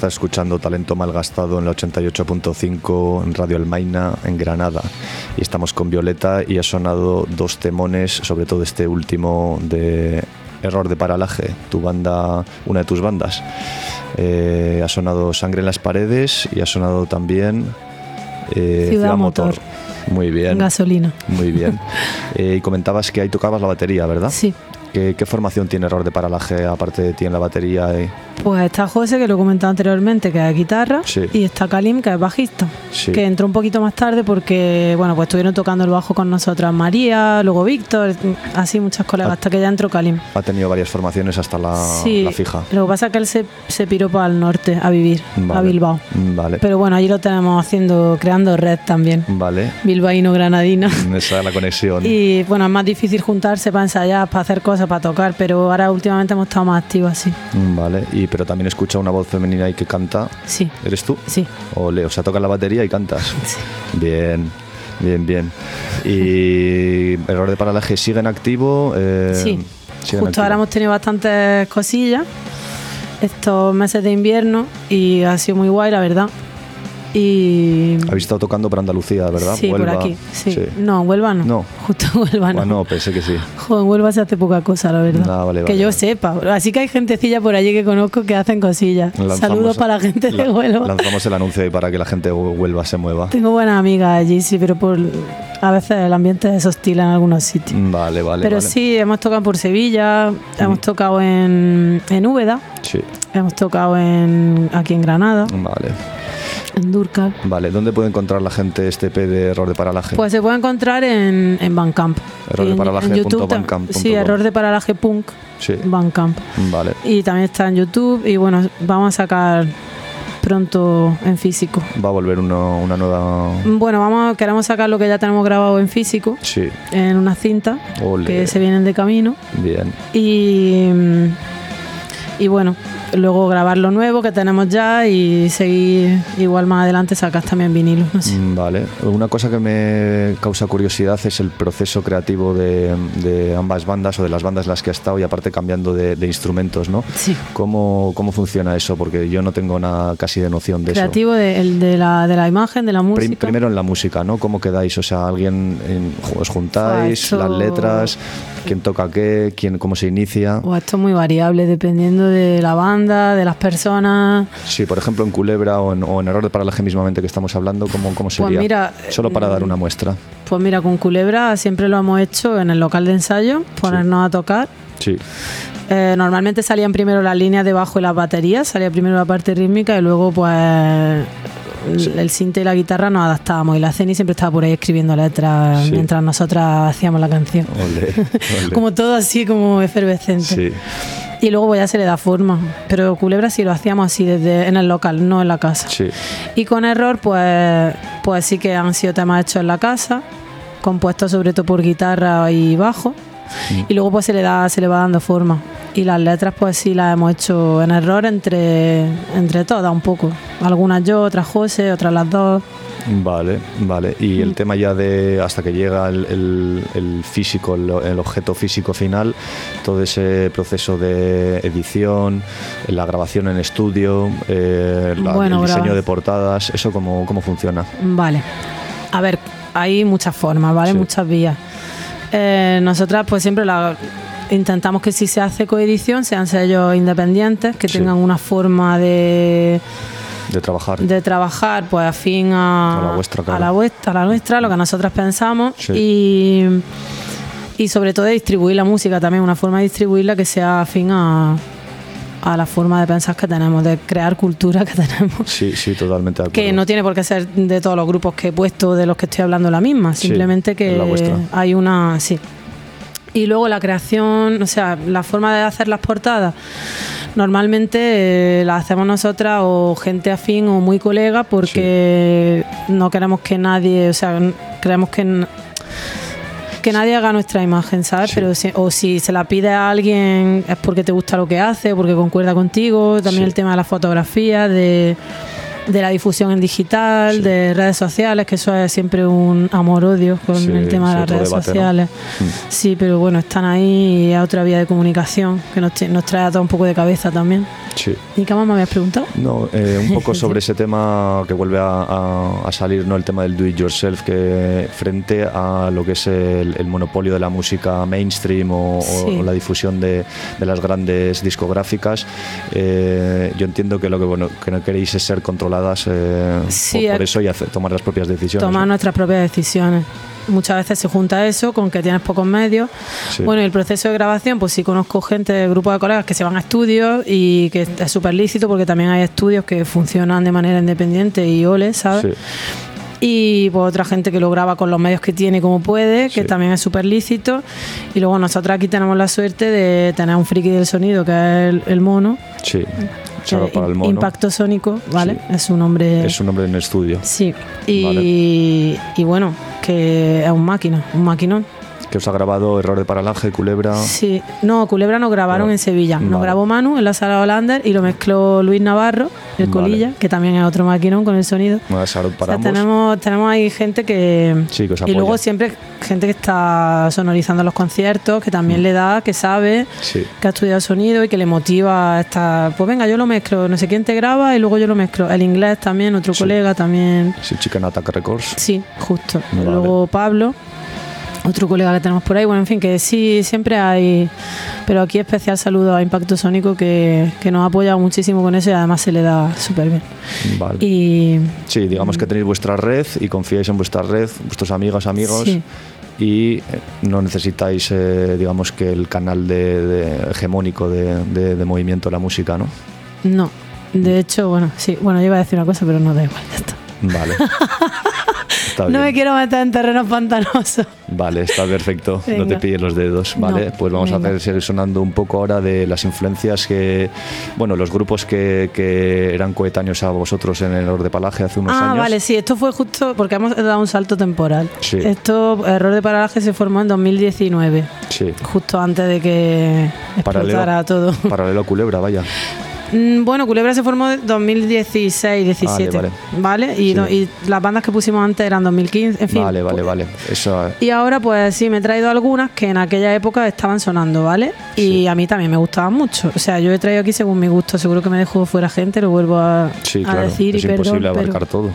Está escuchando Talento Malgastado en la 88.5 en Radio Almaina, en Granada. Y estamos con Violeta y ha sonado dos temones, sobre todo este último de Error de Paralaje, tu banda, una de tus bandas. Eh, ha sonado Sangre en las Paredes y ha sonado también eh, Ciudad Motor. Muy bien. Gasolina. Muy bien. (laughs) Eh, y comentabas que ahí tocabas la batería, ¿verdad? Sí. ¿Qué, qué formación tiene Error de Paralaje aparte de ti en la batería? y- Pues está José, que lo he comentado anteriormente, que es guitarra, Sí. y está Kalim, que es bajista, Sí. que entró un poquito más tarde porque, bueno, pues estuvieron tocando el bajo con nosotras María, luego Víctor, así muchas colegas, hasta que ya entró Kalim. Ha tenido varias formaciones hasta la, sí, la fija. lo que pasa es que él se, se piró para el norte a vivir, a. Bilbao. Vale. Pero bueno, allí lo tenemos haciendo, creando red también, Vale. bilbaíno granadino. (laughs) Esa es la conexión. Y bueno, es más difícil juntarse para ensayar, para hacer cosas, para tocar, pero ahora últimamente hemos estado más activos así. Vale. Y pero también escucha una voz femenina ahí que canta. Sí, ¿Eres tú? sí. Ole, o sea, tocas la batería y cantas. (laughs) Sí. Bien, bien, bien. Y (laughs) Error de Paralaje sigue en activo. eh, Sí, justo activo. ahora hemos tenido bastantes cosillas estos meses de invierno y ha sido muy guay, la verdad. Y Habéis estado tocando por Andalucía, ¿verdad? sí, por aquí. Sí. Sí. No, en Huelva no. No. Justo en Huelva no. Bueno, pensé que sí. Jo, en Huelva se hace poca cosa, la verdad. Ah, vale, que yo vale. sepa. Así que hay gentecilla por allí que conozco que hacen cosillas. Lanzamos- Saludos para la gente de Huelva. Lanzamos el anuncio ahí para que la gente de Huelva se mueva. Tengo buenas amigas allí, sí, pero por a veces el ambiente es hostil en algunos sitios. Vale, vale. pero vale. Mm. sí, hemos tocado por Sevilla, hemos tocado en, en Úbeda, Sí, hemos tocado en, aquí en Granada, vale. En Durcal. Vale, ¿dónde puede encontrar la gente este EP de Error de Paralaje? Pues se puede encontrar en, en Bandcamp. Error de en- paralaje en punto YouTube. bandcamp Sí, error de paralaje punk, Sí, Bandcamp. vale. Y también está en YouTube y bueno, vamos a sacar pronto en físico. Va a volver uno- una nueva... Bueno, vamos, queremos sacar lo que ya tenemos grabado en físico, Sí, en una cinta Ole. que se vienen de camino. bien. Y, mm, y bueno, luego grabar lo nuevo que tenemos ya y seguir igual más adelante sacas también vinilos, no sé. Mm, Vale. Una cosa que me causa curiosidad es el proceso creativo de, de ambas bandas o de las bandas en las que ha estado y aparte cambiando de, de instrumentos, ¿no? Sí. ¿Cómo, ¿Cómo funciona eso? Porque yo no tengo nada casi de noción de Creativo de, el de, la, de la imagen, de la eso. Prim- música. primero en la música, ¿no? ¿Cómo quedáis? O sea, alguien en- os juntáis, Eso- las letras, quién toca qué, quién, cómo se inicia. O esto es muy variable dependiendo de la banda, de las personas. Sí, por ejemplo, en Culebra o en, o en Error de Paralaje mismamente que estamos hablando, ¿cómo, cómo sería? Pues mira, Solo para dar mm, una muestra. Pues mira, con Culebra siempre lo hemos hecho en el local de ensayo, ponernos a tocar. Sí, Eh, normalmente salían primero las líneas de bajo y las baterías, salía primero la parte rítmica y luego pues el- el sinte y la guitarra nos adaptábamos y la Ceni siempre estaba por ahí escribiendo letras Sí. mientras nosotras hacíamos la canción. (laughs) Como todo así como efervescente. Sí, Y luego ya se le da forma. Pero Culebra sí lo hacíamos así desde en el local, no en la casa. sí. Y con error, pues, pues sí que han sido temas hechos en la casa, compuestos sobre todo por guitarra y bajo. Y luego pues se le da, se le va dando forma. Y las letras pues sí las hemos hecho en error entre, entre todas un poco. Algunas yo, otras José, otras las dos. Vale, vale. Y Mm. el tema ya de hasta que llega el, el- el físico, el, el objeto físico final, todo ese proceso de edición, la grabación en estudio, eh, la- Bueno, el diseño de portadas, ¿eso cómo, cómo funciona? Vale. A ver, hay muchas formas, ¿vale? Sí. Muchas vías. Eh, nosotras pues siempre la, intentamos que si se hace coedición sean sellos independientes, que Sí. tengan una forma de, De trabajar. de trabajar pues afín a, A la vuestra, claro. a la vuestra, a la nuestra, lo que nosotras pensamos Sí. y, y sobre todo de distribuir la música también, una forma de distribuirla que sea afín a, a la forma de pensar que tenemos, de crear cultura que tenemos. Sí, sí, totalmente de acuerdo. Que no tiene por qué ser de todos los grupos que he puesto, de los que estoy hablando la misma, simplemente que hay una, sí. Y luego la creación, o sea, la forma de hacer las portadas, normalmente eh, las hacemos nosotras o gente afín o muy colega porque no queremos que nadie, o sea, queremos que que nadie haga nuestra imagen, ¿sabes? Sí. Pero si, o si se la pide a alguien es porque te gusta lo que hace, porque concuerda contigo. También Sí. el tema de la fotografía, de, de la difusión en digital, Sí. de redes sociales, que eso es siempre un amor-odio con Sí, el tema de las redes debate, ¿no? sociales. Mm. Sí, pero bueno, están ahí y es otra vía de comunicación que nos, nos trae a todo un poco de cabeza también. Sí. ¿Y qué más me habías preguntado? No, eh, un poco (laughs) sobre ese tema que vuelve a, a- a salir, ¿no? El tema del do it yourself, que frente a lo que es el, el monopolio de la música mainstream o, Sí. o la difusión de, de las grandes discográficas, eh, yo entiendo que lo que bueno que no queréis es ser controladas eh, Sí, por, por eso y hacer- tomar las propias decisiones. tomar ¿no? nuestras propias decisiones. Muchas veces se junta eso con que tienes pocos medios. Sí. Bueno, y el proceso de grabación, pues sí conozco gente, grupo de colegas que se van a estudios y que es súper lícito porque también hay estudios que funcionan de manera independiente y ole, ¿sabes? Sí. Y pues otra gente que lo graba con los medios que tiene como puede, que Sí. también es súper lícito. Y luego nosotros aquí tenemos la suerte de tener un friki del sonido que es el, el mono. Sí. Para el mono. Impacto Sónico, ¿vale? Sí. Es un nombre... Es un nombre en estudio. Sí, y, y bueno, que es un máquina, un maquinón. Que os ha grabado Error de Paralaje, Culebra. Sí, no, Culebra nos grabaron No. en Sevilla. Nos Vale. grabó Manu en la sala Hollander y lo mezcló Luis Navarro, el Vale. Colilla, que también es otro maquinón con el sonido. Bueno, shout out O para sea, tenemos, tenemos ahí gente que. Sí, que os y luego siempre gente que está sonorizando los conciertos, que también le da, que sabe, Mm. Sí. que ha estudiado sonido y que le motiva a estar. Pues venga, yo lo mezclo, no sé quién te graba y luego yo lo mezclo. El inglés también, otro Sí. colega también. Sí, Chicken Attack Records. Sí, justo. Vale. Luego Pablo, otro colega que tenemos por ahí. Bueno, en fin, que sí, siempre hay. Pero aquí especial saludo a Impacto Sónico que, que nos ha apoyado muchísimo con eso y además se le da súper bien. Vale. Y Sí, digamos que tenéis vuestra red y confiáis en vuestra red, vuestros amigos, amigos. Sí. Y eh, no necesitáis, eh, digamos, que el canal de, de- hegemónico de, de- de movimiento de la música, ¿no? no. De hecho, bueno, sí, bueno, yo iba a decir una cosa, pero no da igual, ya está. Vale. (laughs) Está No me quiero meter en terrenos pantanosos. Vale, está perfecto. No te pilles los dedos. Vale, No, pues vamos a hacer seguir sonando un poco ahora de las influencias que, bueno, los grupos que, que eran coetáneos a vosotros en el Orde Palaje hace unos Ah, años. vale, sí, esto fue justo porque hemos dado un salto temporal. Sí. Esto, Error de Paralaje, se formó en 2019, Sí. justo antes de que explotara todo. Paralelo a Culebra, vaya. (laughs) Mm, Bueno, Culebra se formó en 2016, 17, Vale, ¿vale? Y, Sí. no- y las bandas que pusimos antes eran 2015, en fin. vale, vale, pues- vale. Eso, Y ahora pues sí, me he traído algunas que en aquella época estaban sonando, ¿vale? Y Sí. a mí también me gustaban mucho. O sea, yo he traído aquí según mi gusto, seguro que me dejo fuera gente, lo vuelvo a, sí, a claro. decir es y perdón. imposible pero- abarcar todo.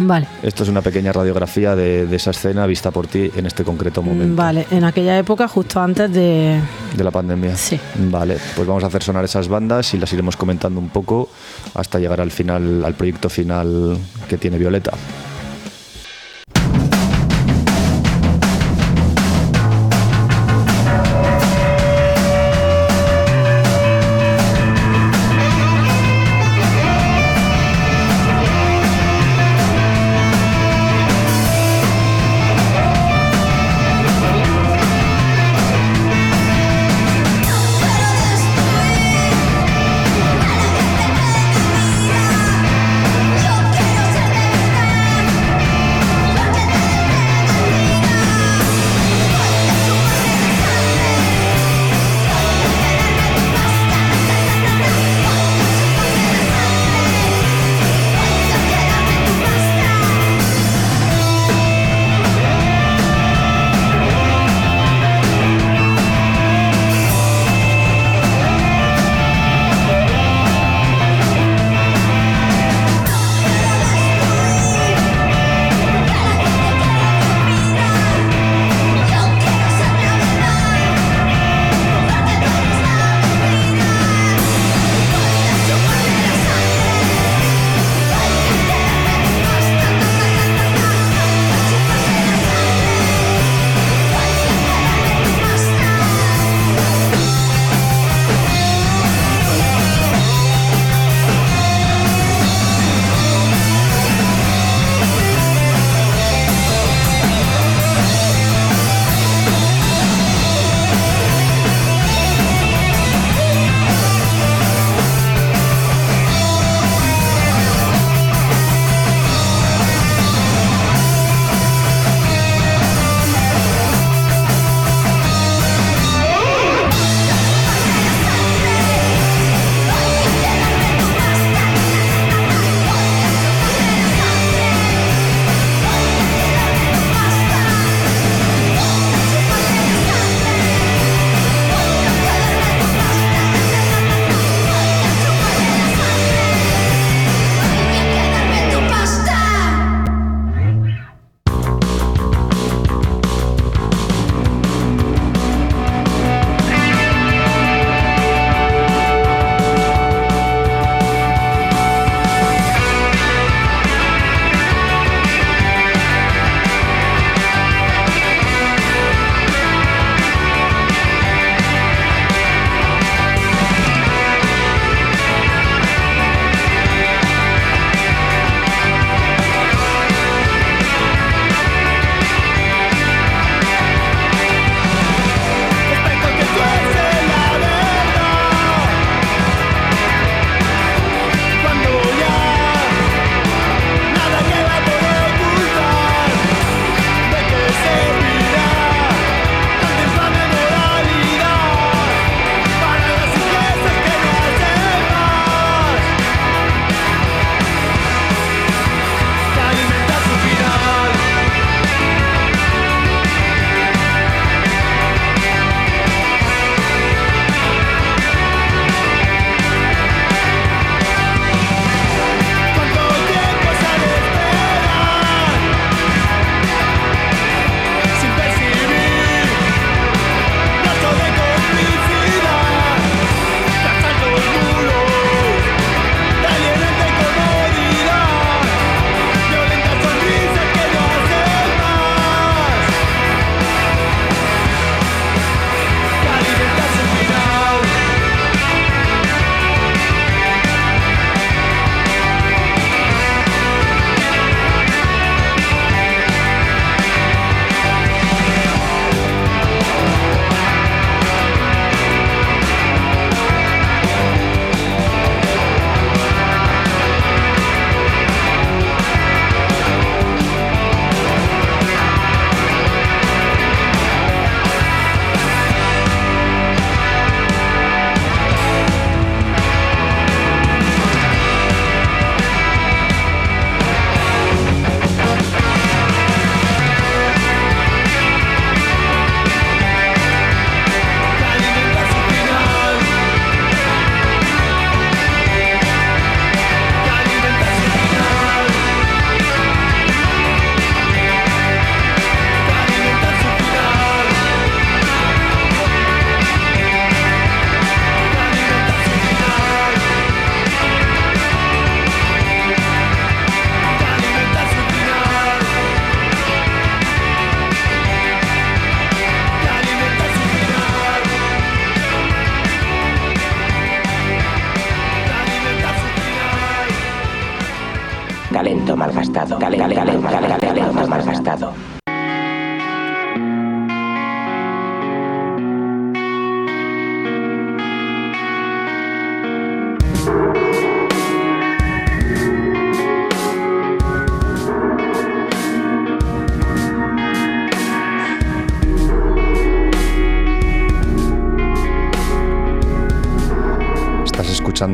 Vale. Esto es una pequeña radiografía de, de esa escena vista por ti en este concreto momento Vale, en aquella época, justo antes de. de la pandemia. Sí. Vale, pues vamos a hacer sonar esas bandas y las iremos comentando un poco hasta llegar al final, al proyecto final que tiene Violeta.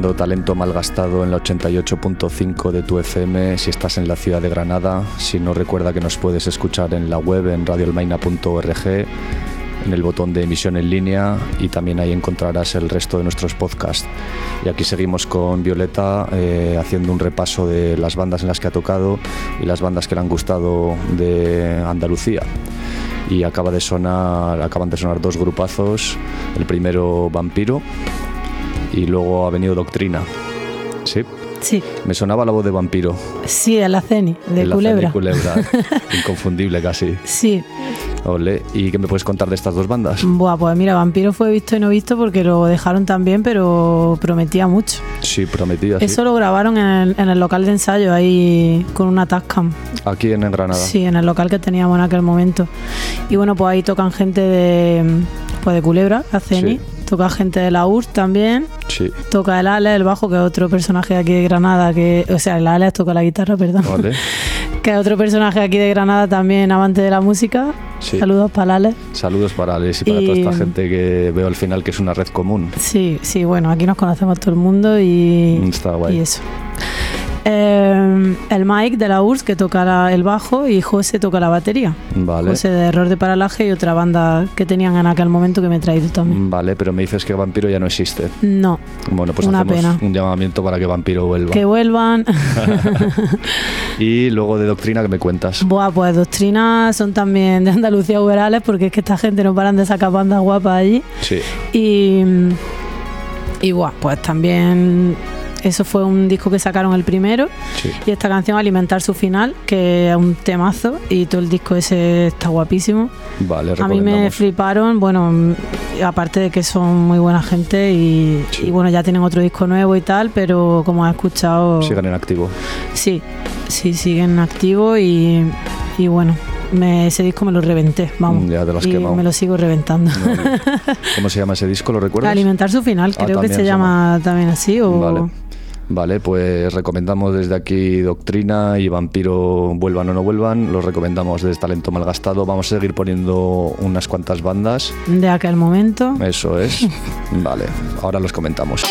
Escuchando Talento Malgastado en la 88.5 de tu FM si estás en la ciudad de Granada. Si no, recuerda que nos puedes escuchar en la web en radioalmaina.org, en el botón de emisión en línea y también ahí encontrarás el resto de nuestros podcasts. Y aquí seguimos con Violeta eh, haciendo un repaso de las bandas en las que ha tocado y las bandas que le han gustado de Andalucía. Y acaba de sonar, acaban de sonar dos grupazos. El primero Vampiro, y luego ha venido Doctrina. Sí, Sí, me sonaba la voz de vampiro. sí, el Aceni, de El Culebra. Culebra. (laughs) Inconfundible casi. Sí, Ole. ¿Y qué me puedes contar de estas dos bandas? Buah, pues mira, Vampiro fue visto y no visto porque lo dejaron también, pero prometía mucho. Sí, prometida. sí. Eso lo grabaron en el, en el local de ensayo, ahí con una Tascam. Aquí en Granada. Sí, en el local que teníamos en aquel momento. Y bueno, pues ahí tocan gente de, pues de Culebra, Aceni. Sí. Toca gente de la URSS también. Sí. Toca el Ale, el bajo, que es otro personaje de aquí de Granada, que, o sea, el Ale toca la guitarra, perdón. Vale. (laughs) Que es otro personaje aquí de Granada también, amante de la música. Sí. Saludos para el Ale. Saludos para Alex y para Y- toda esta gente que veo al final que es una red común. Sí, sí, bueno, aquí nos conocemos todo el mundo y, Está guay. y eso. Eh, el Mike de la URSS que toca la- el bajo y José toca la batería. Vale. José de Error de Paralaje y otra banda que tenían en aquel momento que me he traído también. Vale, pero me dices que Vampiro ya no existe. No, Bueno, pues Una hacemos pena. un llamamiento para que Vampiro vuelva. que vuelvan. (laughs) Y luego de Doctrina, que me cuentas? Buah, pues Doctrina son también de Andalucía Uberales porque es que esta gente no paran de sacar bandas guapas allí. Sí. Y, y buah, pues también eso fue un disco que sacaron el primero. Sí. Y esta canción Alimentar su final, que es un temazo y todo el disco ese está guapísimo. Vale, A mí me fliparon, bueno, aparte de que son muy buena gente y, Sí. y bueno, ya tienen otro disco nuevo y tal, pero como has escuchado, Sigan en activo. sí, sí, siguen activos y, y bueno, me- ese disco me lo reventé, vamos. Ya te lo has y quemado. me lo sigo reventando. ¿Cómo se llama ese disco? ¿Lo recuerdas? Alimentar su final, Ah, creo que se llama también así. O... Vale. Vale, pues recomendamos desde aquí Doctrina y Vampiro vuelvan o no vuelvan. Los recomendamos desde Talento Malgastado. Vamos a seguir poniendo unas cuantas bandas. De aquel momento. Eso es. (laughs) Vale, ahora los comentamos.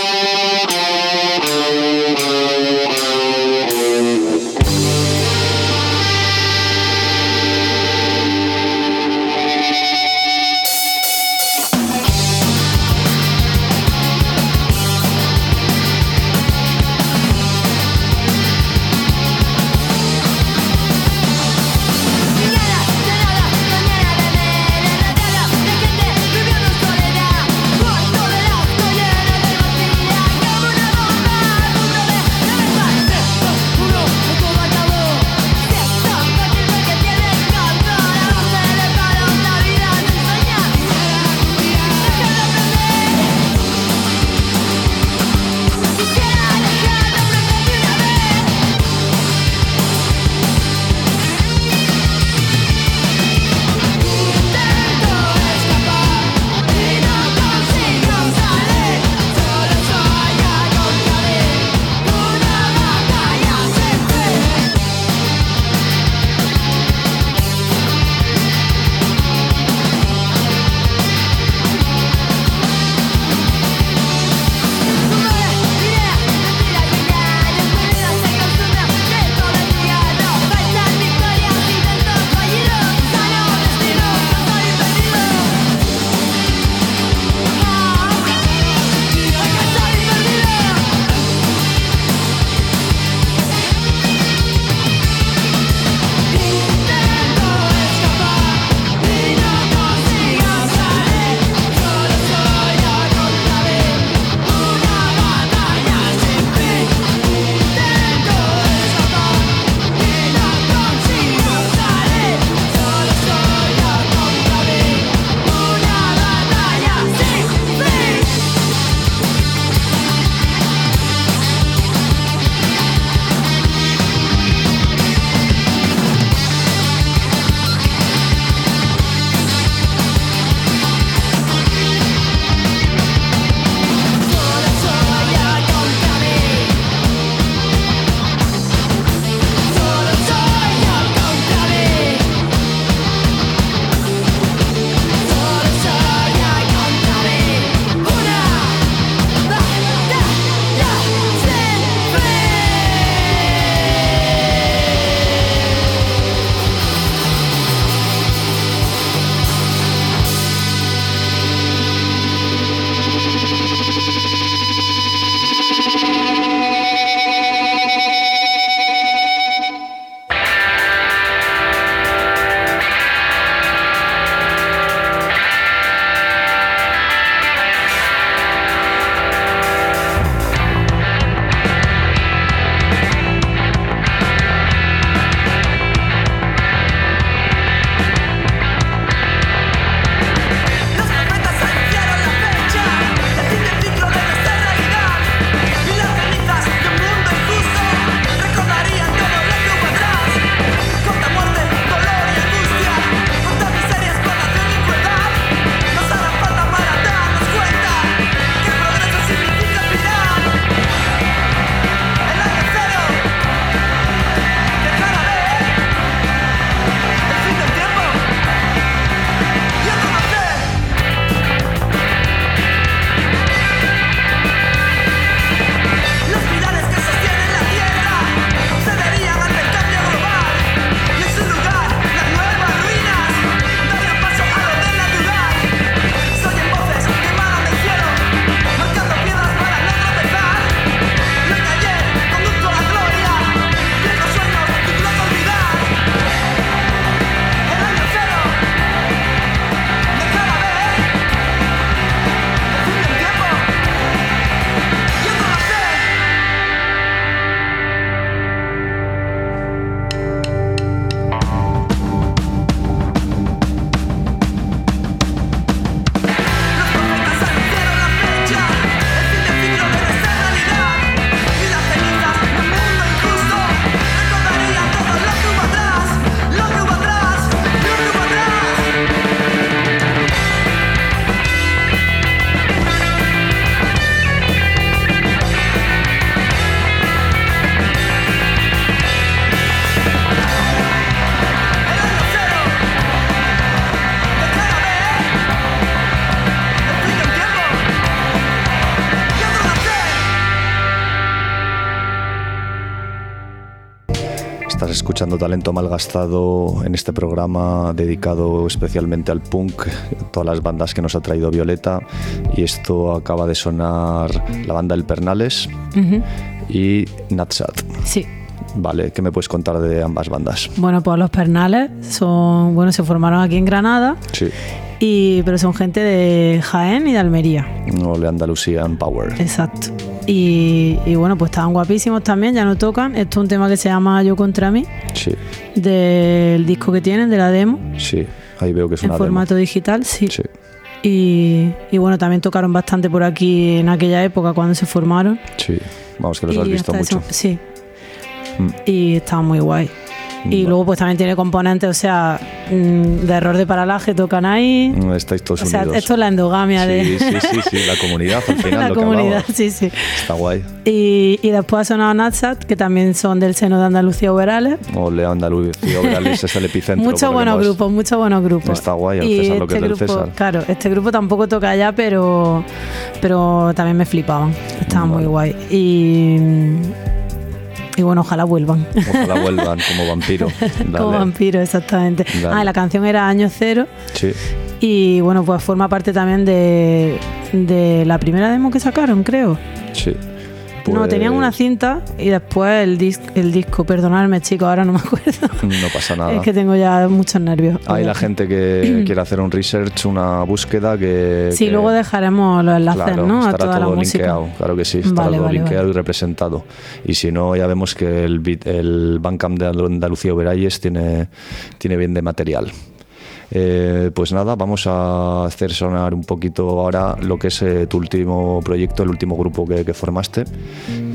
Escuchando Talento Malgastado en este programa dedicado especialmente al punk, todas las bandas que nos ha traído Violeta. Y esto acaba de sonar la banda El Pernales Ujú. y Natsat. Sí. Vale, ¿qué me puedes contar de ambas bandas? Bueno, pues los Pernales son, bueno, se formaron aquí en Granada, Sí, y, pero son gente de Jaén y de Almería. no le Andalusian Power. Exacto. Y, y bueno, pues estaban guapísimos también, ya no tocan. Esto es un tema que se llama Yo contra mí, Sí, del disco que tienen, de la demo, sí, ahí veo que es en una demo. formato digital, sí. Sí, Y, y bueno, también tocaron bastante por aquí en aquella época cuando se formaron. sí. Vamos, que los Y has visto mucho. sí. Mm. Y estaba muy guay. Y luego pues también tiene componentes, o sea, mm, de error de paralaje tocan ahí. Mm, Estáis todos O sea, unidos. esto es la endogamia de Sí, sí, sí, sí, la comunidad al (laughs) final la lo que comunidad, hablaba. sí, sí. Está guay. Y, y después ha sonado Natsat, que también son del seno de Andalucía Uberales. O Leo Andalucía Obrales es el epicentro. Muchos que buenos grupos, muchos buenos grupos. Está guay, el Y César, lo que es del grupo, César. Claro, este grupo tampoco toca allá, pero, pero también me flipaban. Estaban Vale. muy guay. Y, y bueno, ojalá vuelvan. Ojalá vuelvan como vampiro. (laughs) Dale. Como vampiro, exactamente. Dale. Ah, la canción era Año Cero. Sí, Y bueno, pues forma parte también de, de la primera demo que sacaron, creo. sí. No, Pues, tenían una cinta y después el, dis- el disco, perdonadme chicos, ahora no me acuerdo. (laughs) No pasa nada. Es que tengo ya muchos nervios. Hay la gente que (clears throat) quiere hacer un research, una búsqueda que. Sí, que- luego dejaremos los enlaces, Claro, ¿no? A estará la todo música. linkeado, claro que sí, estará Vale, todo vale, linkeado vale. y representado. Y si no, ya vemos que el, el Bandcamp de Andalucía Oberalles tiene, tiene bien de material. Eh, pues nada, vamos a hacer sonar un poquito ahora lo que es eh, tu último proyecto, el último grupo que, que formaste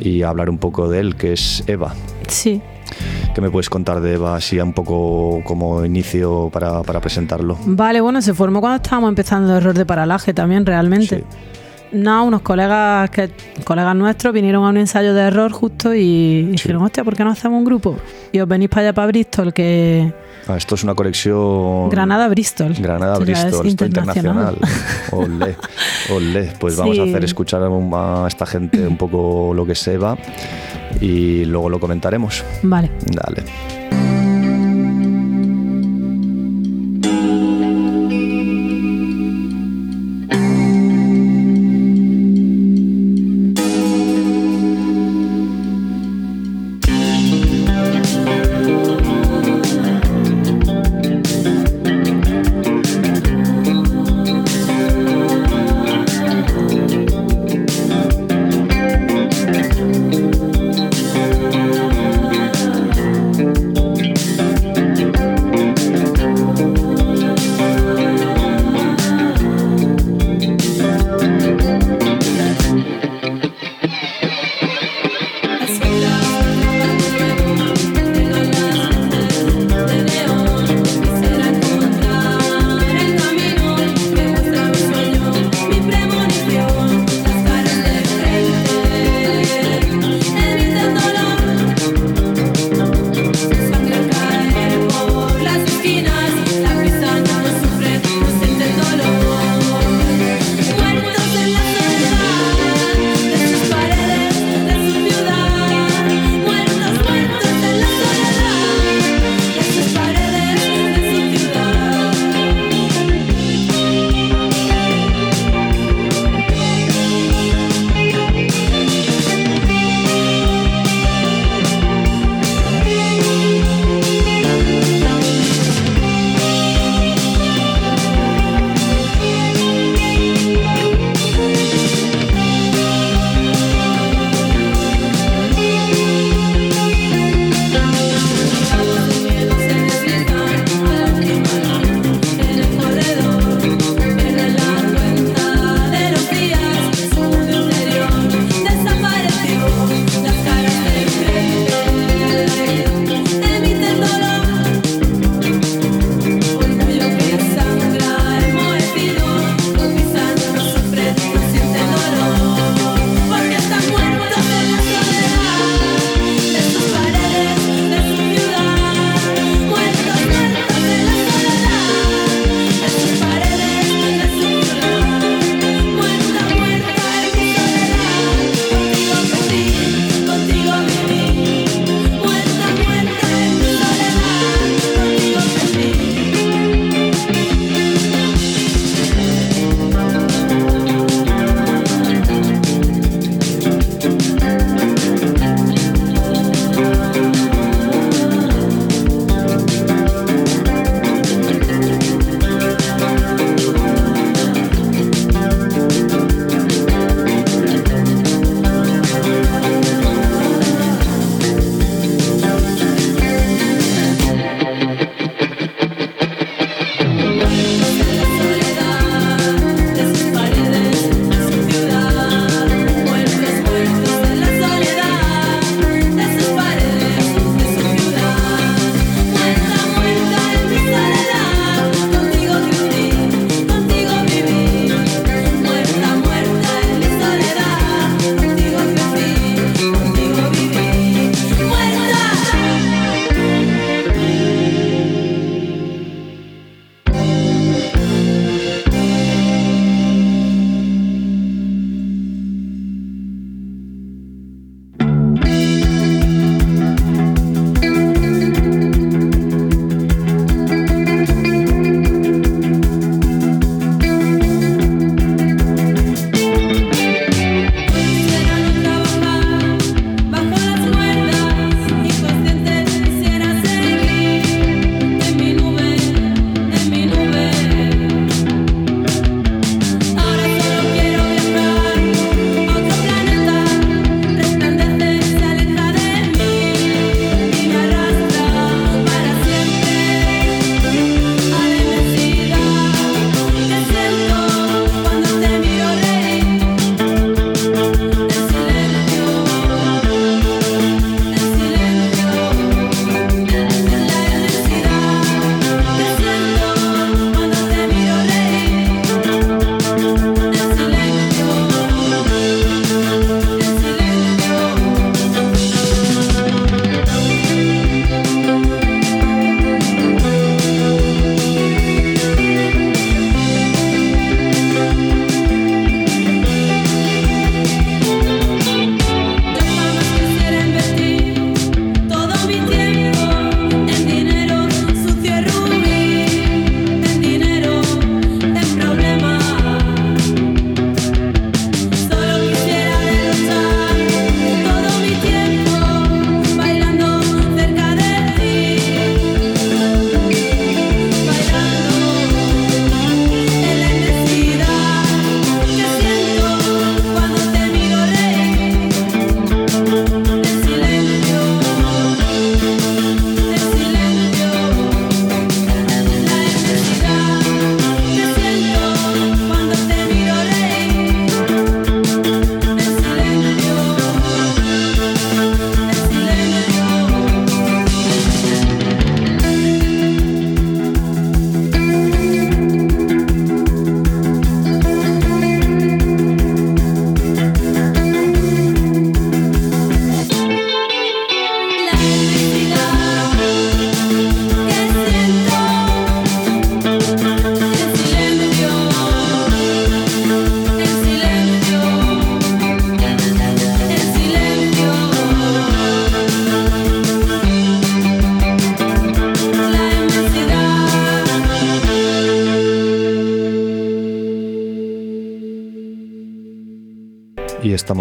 y hablar un poco de él, que es Eva. Sí. ¿Qué me puedes contar de Eva, así un poco como inicio para, para presentarlo? Vale, bueno, se formó cuando estábamos empezando el error de paralaje también, realmente. Sí. No, unos colegas que colegas nuestros vinieron a un ensayo de error justo y dijeron, hostia, ¿por qué no hacemos un grupo? Y os venís para allá, para Bristol, que Ah, esto es una conexión... Granada-Bristol. Granada, O sea, es Bristol, esto internacional. Olé, olé. (laughs) Pues vamos a Sí. hacer escuchar a a esta gente un poco lo que se va y luego lo comentaremos. Vale. Dale.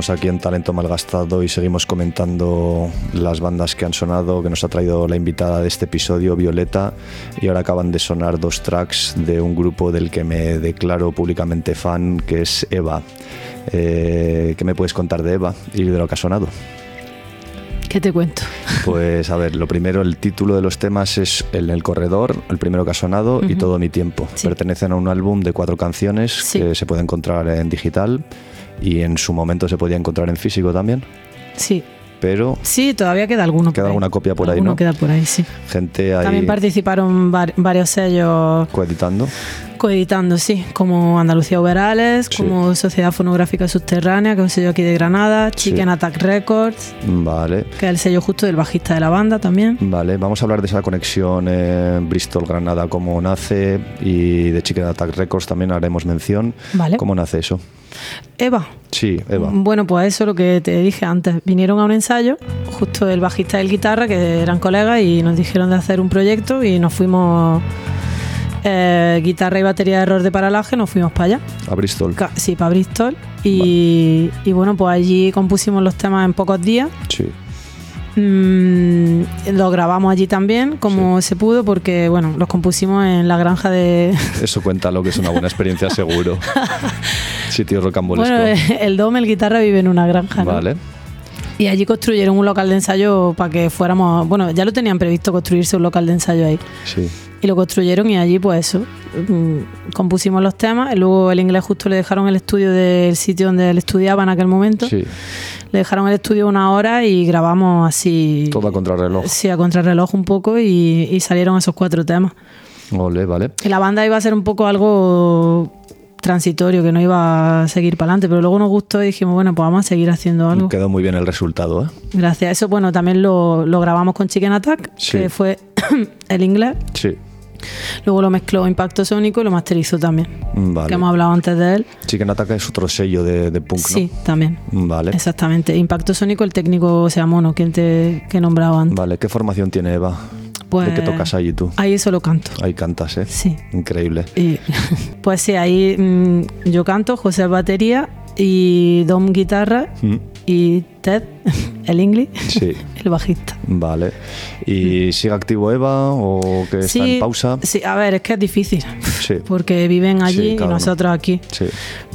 Aquí en Talento Malgastado y seguimos comentando las bandas que han sonado, que nos ha traído la invitada de este episodio, Violeta. Y ahora acaban de sonar dos tracks de un grupo del que me declaro públicamente fan, que es Eva. Eh, ¿Qué me puedes contar de Eva y de lo que ha sonado? ¿Qué te cuento? Pues a ver, lo primero, el título de los temas es El el corredor, el primero que ha sonado, y. Todo mi tiempo. Sí. Pertenecen a un álbum de cuatro canciones Sí. que se puede encontrar en digital y en su momento se podía encontrar en físico también, Sí, pero sí, todavía queda alguno. Queda alguna copia por ahí, ¿no? queda por ahí, sí. gente ahí También participaron var- varios sellos coeditando. Coeditando, sí, como Andalucía Uberales, Sí. como Sociedad Fonográfica Subterránea, que es un sello aquí de Granada, Sí. Chicken Attack Records, Vale. que es el sello justo del bajista de la banda también. Vale, vamos a hablar de esa conexión eh, Bristol-Granada, cómo nace, y de Chicken Attack Records también haremos mención. Vale. ¿Cómo nace eso? Eva. Sí, Eva. Bueno, pues eso lo que te dije antes. Vinieron a un ensayo, justo el bajista y el guitarra, que eran colegas, y nos dijeron de hacer un proyecto y nos fuimos. Eh, guitarra y batería de error de paralaje, nos fuimos para allá. A Bristol. Ca- Sí, para Bristol. Y, y bueno, pues allí compusimos los temas en pocos días. Sí. Mm, lo grabamos allí también, como se pudo, porque bueno, los compusimos en la granja de. (laughs) Eso cuenta lo que es una buena experiencia, (laughs) seguro. Sitio rocambolesco. Bueno, el Dome, el guitarra, vive en una granja. ¿no? vale. Y allí construyeron un local de ensayo para que fuéramos. Bueno, ya lo tenían previsto construirse un local de ensayo ahí. Sí. Y lo construyeron y allí, pues eso. mm, compusimos los temas. Y luego el inglés justo le dejaron el estudio del sitio donde él estudiaba en aquel momento. Sí. Le dejaron el estudio una hora y grabamos así. Todo a contrarreloj. Sí, a contrarreloj un poco y, y salieron esos cuatro temas. Ole, vale. Y la banda iba a ser un poco algo transitorio, que no iba a seguir para adelante, pero luego nos gustó y dijimos, bueno, pues vamos a seguir haciendo algo. Quedó muy bien el resultado, ¿eh? Gracias a eso, bueno, también lo, lo grabamos con Chicken Attack, Sí. que fue (coughs) el inglés. Sí. Luego lo mezcló Impacto Sónico y lo masterizó también, Vale. que hemos hablado antes de él. Chicken Attack es otro sello de, de punk, ¿no? Sí, también. Vale. Exactamente. Impacto Sónico, el técnico, o sea, Mono, quien te que he nombrado antes. Vale, ¿qué formación tiene Eva? Pues, ¿De qué tocas allí tú? Ahí solo canto. Ahí cantas, ¿eh? Sí. Increíble. Y, (laughs) pues sí, ahí mm, yo canto, José batería y Dom guitarra Mm, y Ted, (laughs) el English, Sí. (laughs) el bajista. Vale. ¿Y sigue activo Eva o que está en pausa? Sí, a ver, es que es difícil. (laughs) Sí. Porque viven allí y nosotros aquí. Sí.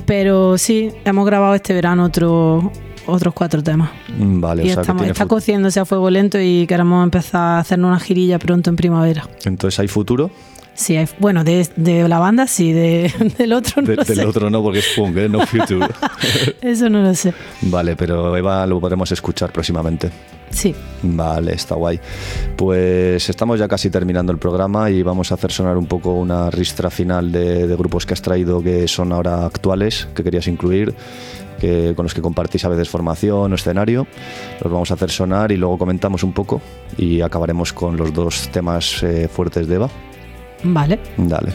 Pero sí, hemos grabado este verano otro, otros cuatro temas. Mm, Vale, y o sea estamos- que está cociéndose a fuego lento y queremos empezar a hacernos una girilla pronto en primavera. Entonces hay futuro. Sí, hay- bueno, de, de la banda sí, de, (laughs) del otro no De- lo del sé. otro no, porque es punk, ¿eh? No (laughs) future. Eso no lo sé. vale, pero Eva lo podremos escuchar próximamente. Sí. Vale, está guay. Pues estamos ya casi terminando el programa y vamos a hacer sonar un poco una ristra final de, de grupos que has traído que son ahora actuales, que querías incluir, que, con los que compartís a veces formación o escenario. Los vamos a hacer sonar y luego comentamos un poco y acabaremos con los dos temas eh, fuertes de Eva. Vale. Dale.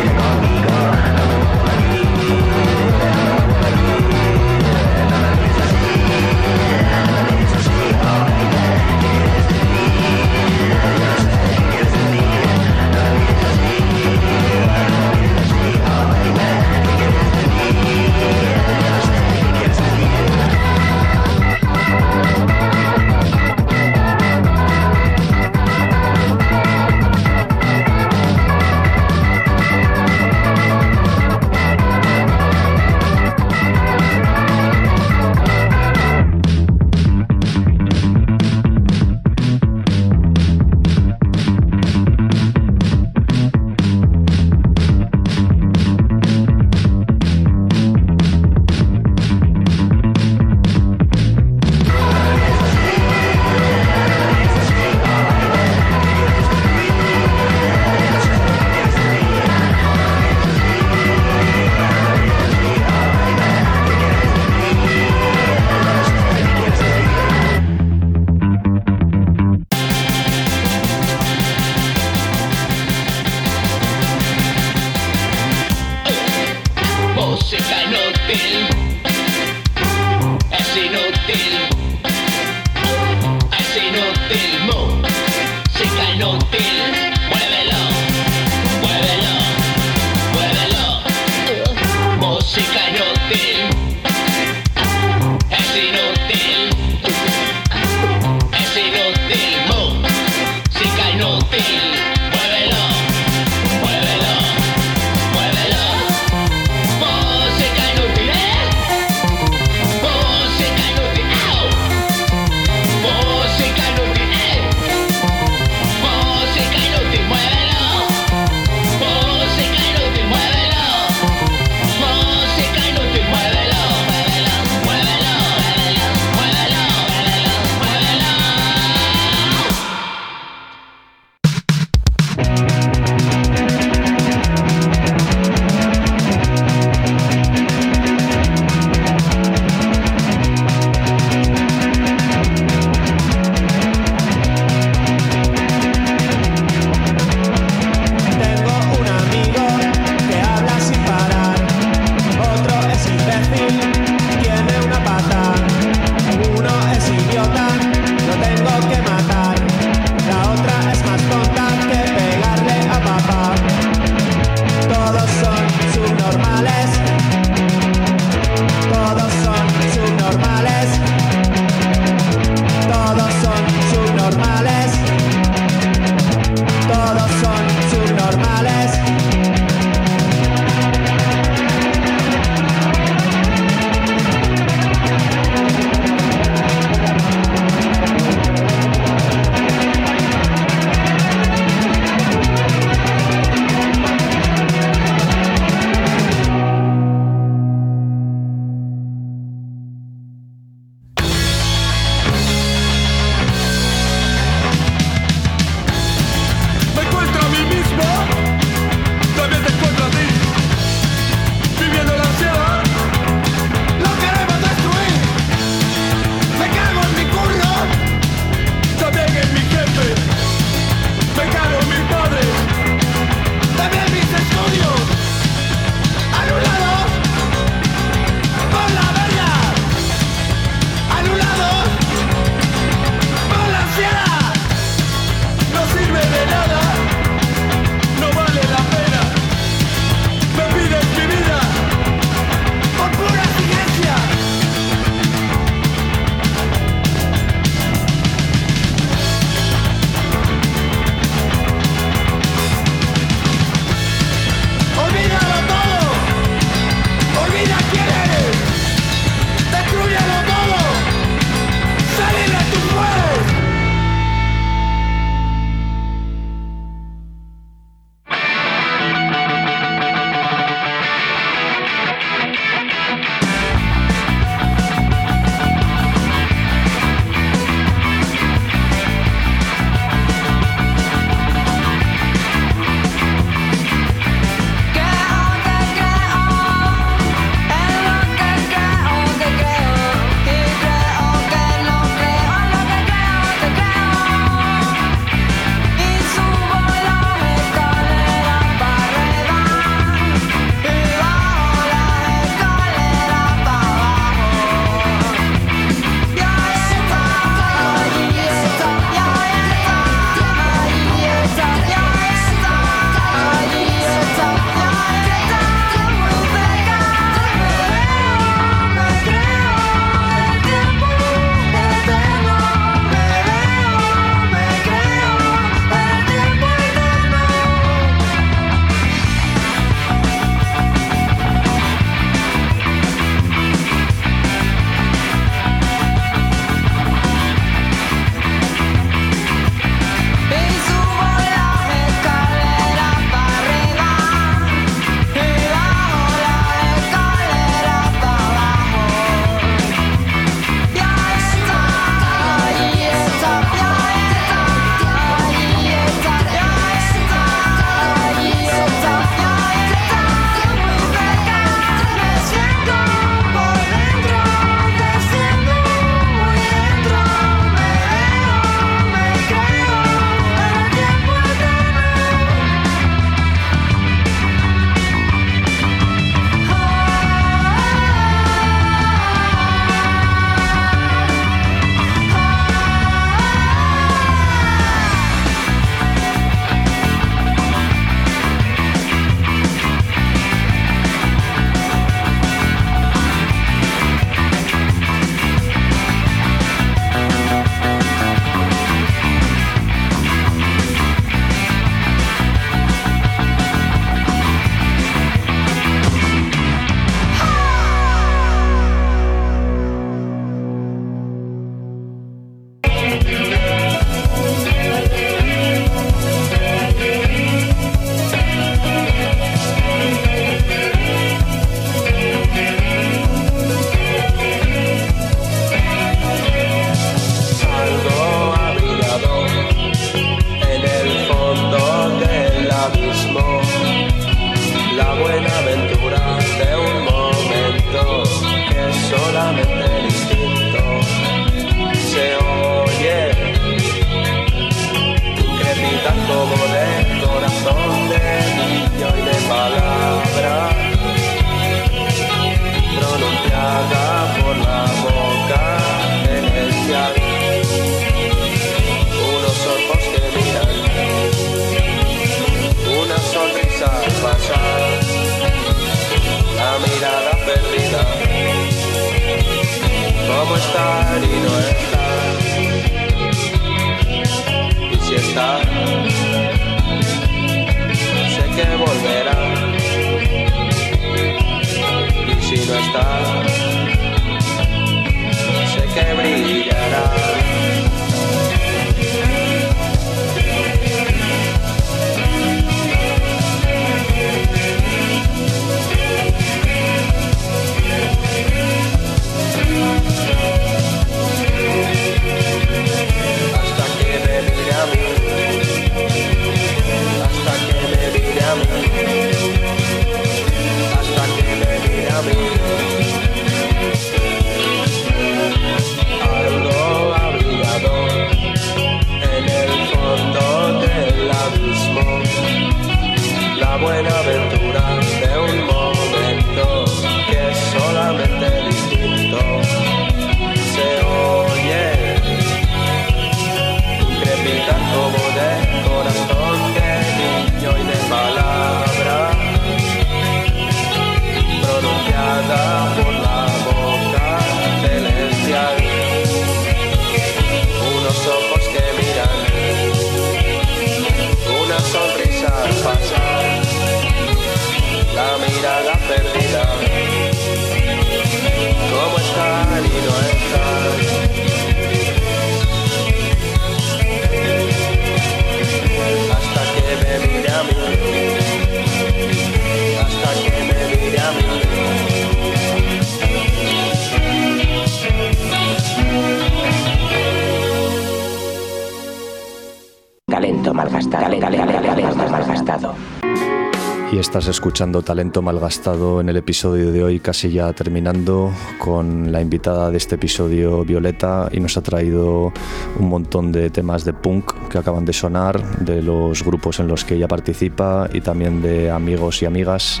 Escuchando Talento Malgastado en el episodio de hoy, casi ya terminando, con la invitada de este episodio, Violeta, y nos ha traído un montón de temas de punk que acaban de sonar, de los grupos en los que ella participa y también de amigos y amigas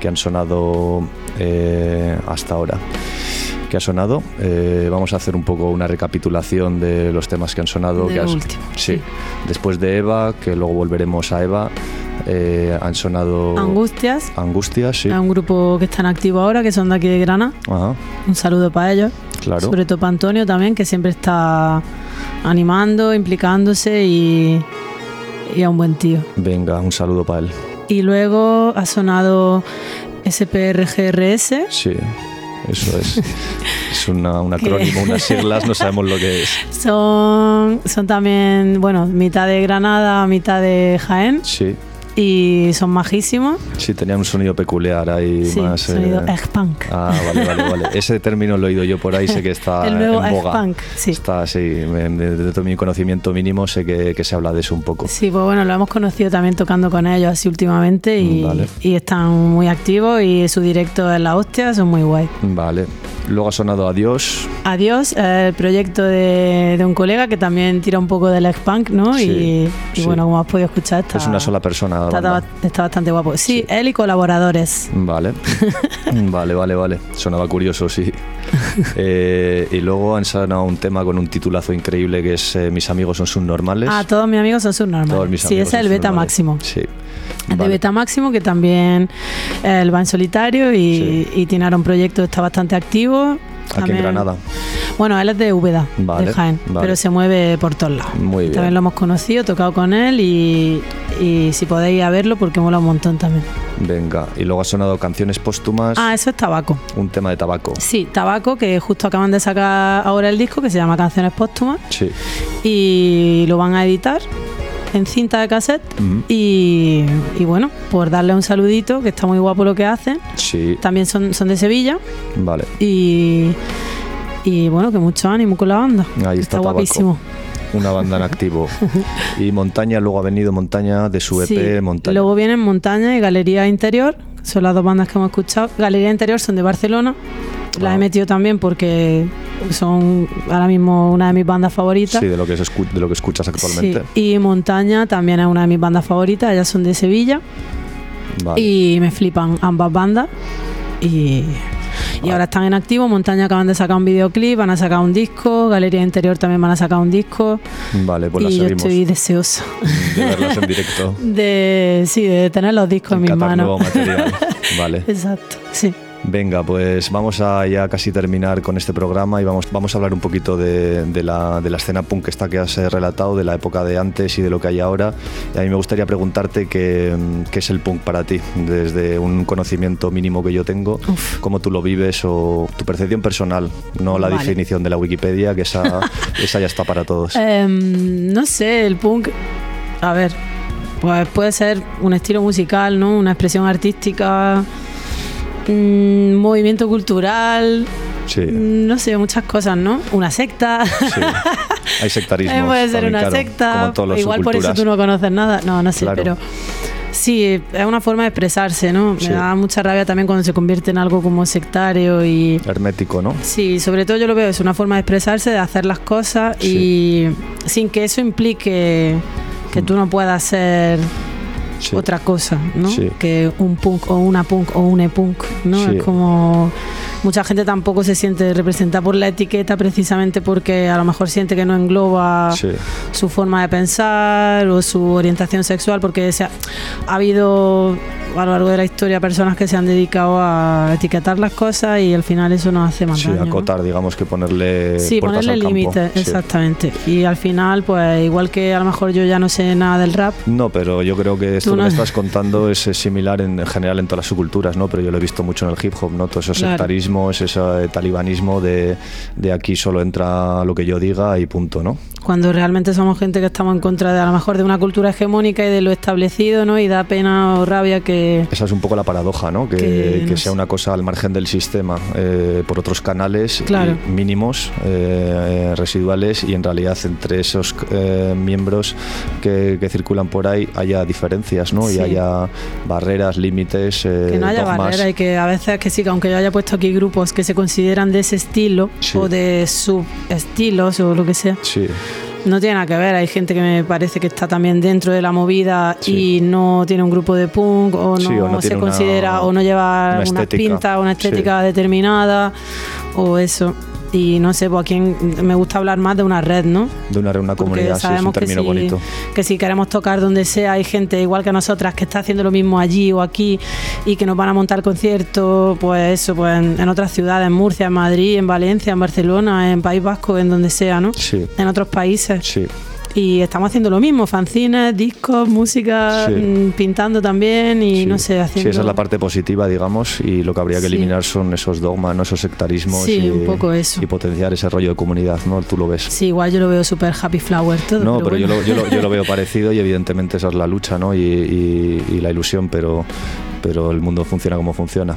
que han sonado eh, hasta ahora. ¿Qué ha sonado? Eh, vamos a hacer un poco una recapitulación de los temas que han sonado. De que has- último, sí. sí. Después de Eva, que luego volveremos a Eva, eh, han sonado Angustias, Angustias, sí. es un grupo que está en activo ahora, que son de aquí de Granada. Ajá, Un saludo para ellos. claro. Sobre todo para Antonio también, que siempre está animando, implicándose y, y es un buen tío. Venga, un saludo para él. Y luego ha sonado SPRGRS, Sí, eso es. (laughs) es una, un acrónimo, unas siglas, no sabemos lo que es. son, son también, bueno, mitad de Granada, mitad de Jaén Sí, y son majísimos. sí, tenía un sonido peculiar ahí Sí, más. eh, sonido egg-punk. Ah, vale, vale, vale. (laughs) Ese término lo he oído yo por ahí, sé que está El nuevo en boga. egg-punk, sí. Está, sí, me- me- de todo mi conocimiento mínimo sé que, que se habla de eso un poco. Sí, pues bueno, lo hemos conocido también tocando con ellos así últimamente y, Vale. y están muy activos y su directo es la hostia, son muy guay. Vale. Luego ha sonado Adiós. Adiós, eh, el proyecto de, de un colega que también tira un poco del ex-punk, ¿no? Sí, y y sí. bueno, como has podido escuchar, está, es una sola persona. está, está bastante guapo. Sí, él y colaboradores. Vale, (laughs) vale, vale, vale. Sonaba curioso, sí. (laughs) Eh, y luego han sonado un tema con un titulazo increíble que es eh, Mis amigos son subnormales. Ah, todos mis amigos son Todos mis subnormales. Sí, amigos ese es el beta subnormales. máximo. Sí. De. Beta Máximo, que también eh, él va en solitario y, y tiene ahora un proyecto que está bastante activo. Aquí en Granada. Bueno, él es de Úbeda, Vale, de Jaén, vale. pero se mueve por todos lados. Muy bien. También lo hemos conocido, tocado con él y, y si podéis ir a verlo porque mola un montón también. Venga. Y luego ha sonado Canciones Póstumas, Ah, eso es Tabaco. un tema de tabaco. Sí, Tabaco, que justo acaban de sacar ahora el disco que se llama Canciones Póstumas Sí. y lo van a editar en cinta de cassette. Y, y bueno, por darle un saludito, que está muy guapo lo que hacen. Sí. También son, son de Sevilla Vale. y, y bueno, que mucho ánimo con la banda. Ahí está Tabaco. guapísimo. Una banda en activo. (laughs) y Montaña, luego ha venido Montaña de su EP Sí, Montaña. Luego vienen Montaña y Galería Interior, son las dos bandas que hemos escuchado. Galería Interior son de Barcelona, las Ah. he metido también porque son ahora mismo una de mis bandas favoritas. Sí, de lo que, escu- de lo que escuchas actualmente. Sí, Y Montaña también es una de mis bandas favoritas, ellas son de Sevilla Vale. y me flipan ambas bandas. Y, y ahora están en activo. Montaña acaban de sacar un videoclip, van a sacar un disco. Galería Interior también van a sacar un disco. Vale, pues la y yo seguimos. estoy deseosa De verlas en directo. (laughs) de, sí, de tener los discos en mis manos. nuevo material. (laughs) Vale. Exacto, sí. Venga, pues vamos a ya casi terminar con este programa y vamos, vamos a hablar un poquito de, de la, de la escena punk esta que has eh, relatado, de la época de antes y de lo que hay ahora. Y a mí me gustaría preguntarte qué, qué es el punk para ti, desde un conocimiento mínimo que yo tengo, cómo tú lo vives o tu percepción personal, no la Vale. definición de la Wikipedia, que esa, (laughs) esa ya está para todos. Em, no sé, el punk, a ver, pues puede ser un estilo musical, ¿no? Una expresión artística, un movimiento cultural, Sí, mm, no sé, muchas cosas, ¿no? Una secta. sí. Hay (laughs) sectarismo. Puede ser una secta. Igual por eso tú no conoces nada. No, no sé, Claro. pero sí, es una forma de expresarse, ¿no? Sí. Me da mucha rabia también cuando se convierte en algo como sectario y Hermético, ¿no? Sí, sobre todo yo lo veo, es una forma de expresarse, de hacer las cosas y sin que eso implique que tú no puedas ser Sí. otra cosa, ¿no? Sí. Que un punk o una punk o un e-punk, ¿no? Es como mucha gente tampoco se siente representada por la etiqueta precisamente porque a lo mejor siente que no engloba Sí. su forma de pensar o su orientación sexual, porque se ha, ha habido a lo largo de la historia personas que se han dedicado a etiquetar las cosas y al final eso nos hace más Sí, daño. ¿no? acotar, digamos que ponerle Sí, ponerle límites, Sí. exactamente. Y al final, pues igual que a lo mejor yo ya no sé nada del rap, No, pero yo creo que esto que no- me estás contando es, similar en, en general en todas las subculturas, ¿no? Pero yo lo he visto mucho en el hip hop, ¿no? Todos esos Claro. Sectarismos, ese talibanismo de, de aquí solo entra lo que yo diga y punto, ¿no? Cuando realmente somos gente que estamos en contra de a lo mejor de una cultura hegemónica y de lo establecido, ¿no? Y da pena o rabia que Esa es un poco la paradoja, ¿no? Que, Que que no sea una cosa al margen del sistema eh, por otros canales Claro. mínimos, eh, residuales, y en realidad entre esos eh, miembros que, que circulan por ahí haya diferencias, ¿no? Sí. Y haya barreras, límites, eh, que no haya dogmas. barrera y que a veces que sí, que aunque yo haya puesto aquí grupos que se consideran de ese estilo Sí. o de subestilos o lo que sea, Sí, no tiene nada que ver. Hay gente que me parece que está también dentro de la movida Sí. y no tiene un grupo de punk o no, Sí, o no se una- considera o no lleva una una, pinta una Sí. estética determinada o eso. Y no sé, pues aquí en- me gusta hablar más de una red, ¿no? de una, una Porque comunidad, sí, es un que si, bonito. que si queremos tocar donde sea, hay gente igual que nosotras que está haciendo lo mismo allí o aquí y que nos van a montar conciertos, pues eso, pues en, en otras ciudades, en Murcia, en Madrid, en Valencia, en Barcelona, en País Vasco, en donde sea, ¿no? Sí. En otros países. Sí, Y estamos haciendo lo mismo, fanzines, discos, música, Sí. mm, pintando también y sí. no sé, Sí, haciendo... esa es la parte positiva, digamos, y lo que habría que Sí. eliminar son esos dogmas, ¿no? esos sectarismos Sí, y, un poco eso. y potenciar ese rollo de comunidad, ¿no? Tú lo ves. Sí, igual yo lo veo súper happy flower todo. No, pero, yo, bueno. lo, yo, lo, yo lo (laughs) veo parecido y evidentemente esa es la lucha ¿no? y, y- y la ilusión, pero, pero el mundo funciona como funciona.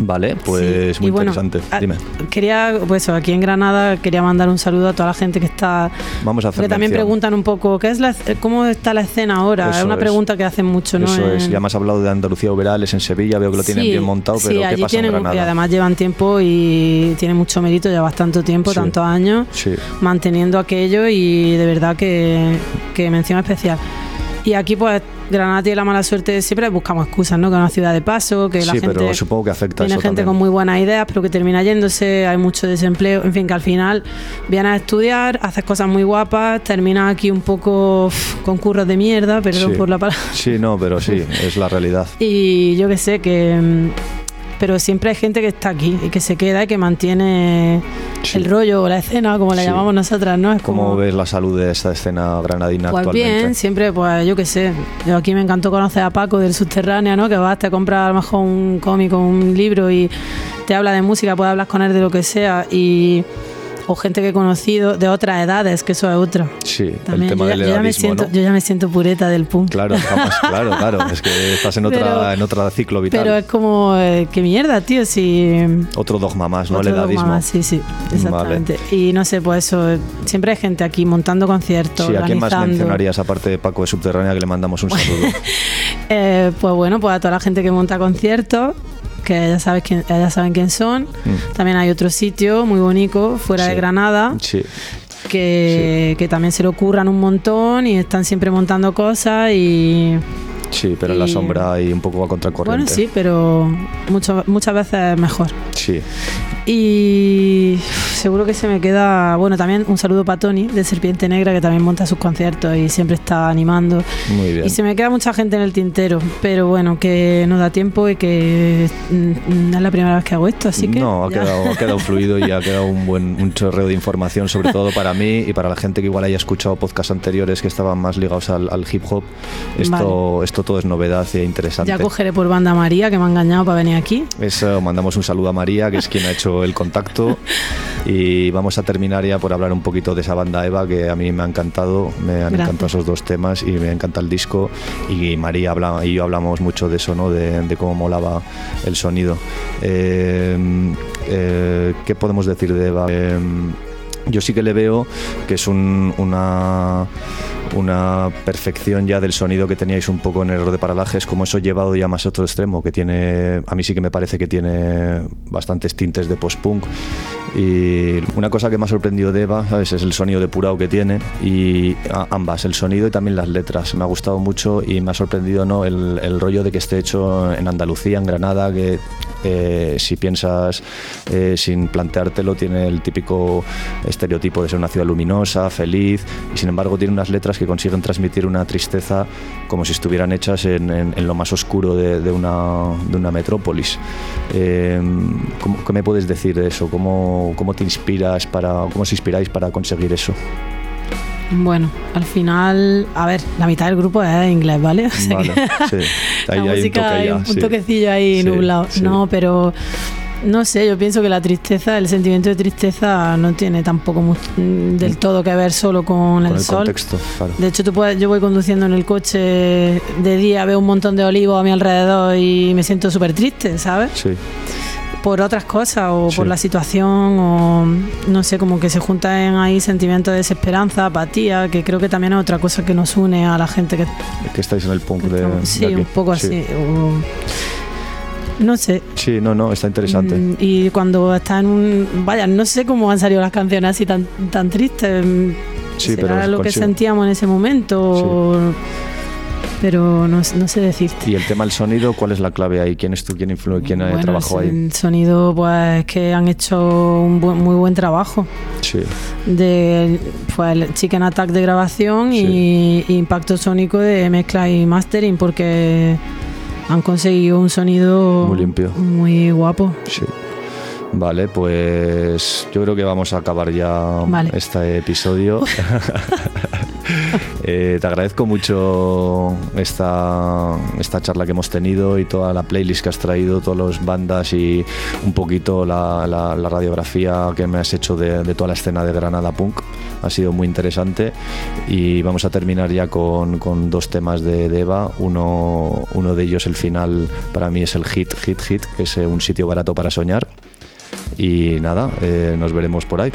Vale, pues Sí, muy bueno, interesante. a- Dime, Quería, pues aquí en Granada, quería mandar un saludo a toda la gente que está. vamos a hacer Porque también mención. preguntan un poco, ¿qué es la, ¿cómo está la escena ahora? Eso es una es. pregunta que hacen mucho, ¿no? Eso es, ya me has hablado de Andalucía Uberales en Sevilla, veo que lo tienen Sí, bien montado, pero sí, ¿qué allí pasa en Granada? Y además llevan tiempo y tienen mucho mérito, lleva tanto tiempo, tantos años, manteniendo aquello y de verdad que, que mención especial. Y aquí, pues, Granada tiene la mala suerte, siempre buscamos excusas, ¿no? Que es una ciudad de paso, que la sí gente. pero supongo que afecta Tiene eso gente también. con muy buenas ideas, pero que termina yéndose, hay mucho desempleo, en fin, que al final vienes a estudiar, haces cosas muy guapas, terminas aquí un poco con curros de mierda, perdón Sí. por la palabra. Sí, no, pero sí, es la realidad. (laughs) Y yo que sé, que. Pero siempre hay gente que está aquí y que se queda y que mantiene Sí. el rollo o la escena, como la Sí. llamamos nosotras, ¿no? Es ¿Cómo como. ves la salud de esta escena granadina Pues actualmente? bien, siempre, pues yo qué sé. Yo aquí me encantó conocer a Paco del Subterránea, ¿no? Que vas, te compras a lo mejor un cómic o un libro y te habla de música, puedes hablar con él de lo que sea. Y. O gente que he conocido de otras edades, que eso es otra. Sí, También el tema yo, del yo ya me edadismo, siento, ¿no? yo ya me siento pureta del punk. Claro, jamás, (laughs) claro, claro. Es que estás en otra, Pero- en otra ciclo vital. Pero es como, eh, qué mierda, tío, si... Otro dogma más, ¿no? Otro el dogma edadismo. más, sí, sí, exactamente. Y no sé, pues eso, eh, siempre hay gente aquí montando conciertos, Sí, ¿a quién más mencionarías aparte de Paco de Subterránea que le mandamos un (laughs) saludo? Eh, pues bueno, pues a toda la gente que monta conciertos, que ya, sabes quién, ya saben quién son. También hay otro sitio muy bonito, fuera Mm. Sí. de Granada, Sí, que, que también se lo curran un montón y están siempre montando cosas y... sí, pero en la Y- sombra y un poco a contracorriente. Bueno, sí, pero mucho, muchas veces es mejor. Sí, Y seguro que se me queda. Bueno, también un saludo para Tony de Serpiente Negra, que también monta sus conciertos y siempre está animando. Muy bien. Y se me queda mucha gente en el tintero, pero bueno, que no da tiempo y que mm, es la primera vez que hago esto, así que. no, ha ya. quedado, ha quedado fluido y ha quedado un buen un chorreo de información, sobre todo para mí y para la gente que igual haya escuchado podcasts anteriores que estaban más ligados al, al hip hop. Esto, esto todo es novedad e interesante. Ya cogeré por banda María, que me ha engañado para venir aquí. Eso, mandamos un saludo a María, que es quien ha hecho el contacto. (laughs) Y vamos a terminar ya por hablar un poquito de esa banda Eva, que a mí me ha encantado. Me han Gracias. encantado esos dos temas y me encanta el disco. Y María habla, y yo hablamos mucho de eso, ¿no? De, de cómo molaba el sonido. Eh, eh, ¿Qué podemos decir de Eva? Eh, yo sí que le veo que es un- una, una perfección ya del sonido que teníais un poco en Error de Paralajes, como eso llevado ya más a otro extremo, que tiene, a mí sí que me parece que tiene bastantes tintes de post-punk. Y una cosa que me ha sorprendido de Eva, ¿sabes? Es el sonido depurado que tiene y ambas, el sonido y también las letras. Me ha gustado mucho y me ha sorprendido ¿no? el, el rollo de que esté hecho en Andalucía, en Granada, que si piensas eh, sin planteártelo, tiene el típico estereotipo de ser una ciudad luminosa, feliz, y sin embargo tiene unas letras que consiguen transmitir una tristeza como si estuvieran hechas en, en- lo más oscuro de, una, de una metrópolis. Eh, ¿cómo- ¿Qué me puedes decir de eso? ¿Cómo, cómo te inspiras para, cómo os inspiráis para conseguir eso? Bueno, al final, a ver, la mitad del grupo es inglés, ¿vale? (laughs) O sea Vale, que sí. (laughs) la hay un música toque hay ya, un, sí. toquecillo ahí Sí, nublado. No, pero no sé, yo pienso que la tristeza, el sentimiento de tristeza no tiene tampoco mm, del todo que ver solo con, Con el, el sol. contexto, claro. De hecho, tú puedes, yo voy conduciendo en el coche de día, veo un montón de olivos a mi alrededor y me siento súper triste, ¿sabes? Sí, por otras cosas o Sí. por la situación o no sé, como que se juntan ahí sentimientos de desesperanza, apatía, que creo que también es otra cosa que nos une a la gente que... que estáis en el punk de, sí, un poco Sí. así. o- no sé. Sí, no, no, está interesante. Mm, Y cuando está en un... Vaya, no sé cómo han salido las canciones así tan, tan tristes. Sí, ¿Será pero lo que sentíamos en ese momento? o- Pero no, no sé decirte. Y el tema del sonido, ¿cuál es la clave ahí? ¿Quién es tú? ¿Quién influye? ¿Quién eh, Bueno, trabajó ahí? el sonido, pues que han hecho un buen- muy buen trabajo. Sí, de fue el Chicken Attack de grabación y, y impacto sónico de mezcla y mastering porque han conseguido un sonido Muy limpio. muy guapo. sí. Vale, pues yo creo que vamos a acabar ya Vale. este episodio. (laughs) Eh, te agradezco mucho esta, esta charla que hemos tenido y toda la playlist que has traído, todas las bandas y un poquito la, la- la radiografía que me has hecho de, de toda la escena de Granada Punk. Ha sido muy interesante y vamos a terminar ya con, con dos temas de, de Eva. Uno, uno de ellos, el final, para mí es el hit, hit, hit, que es eh, un sitio barato para soñar. Y nada, eh, nos veremos por ahí.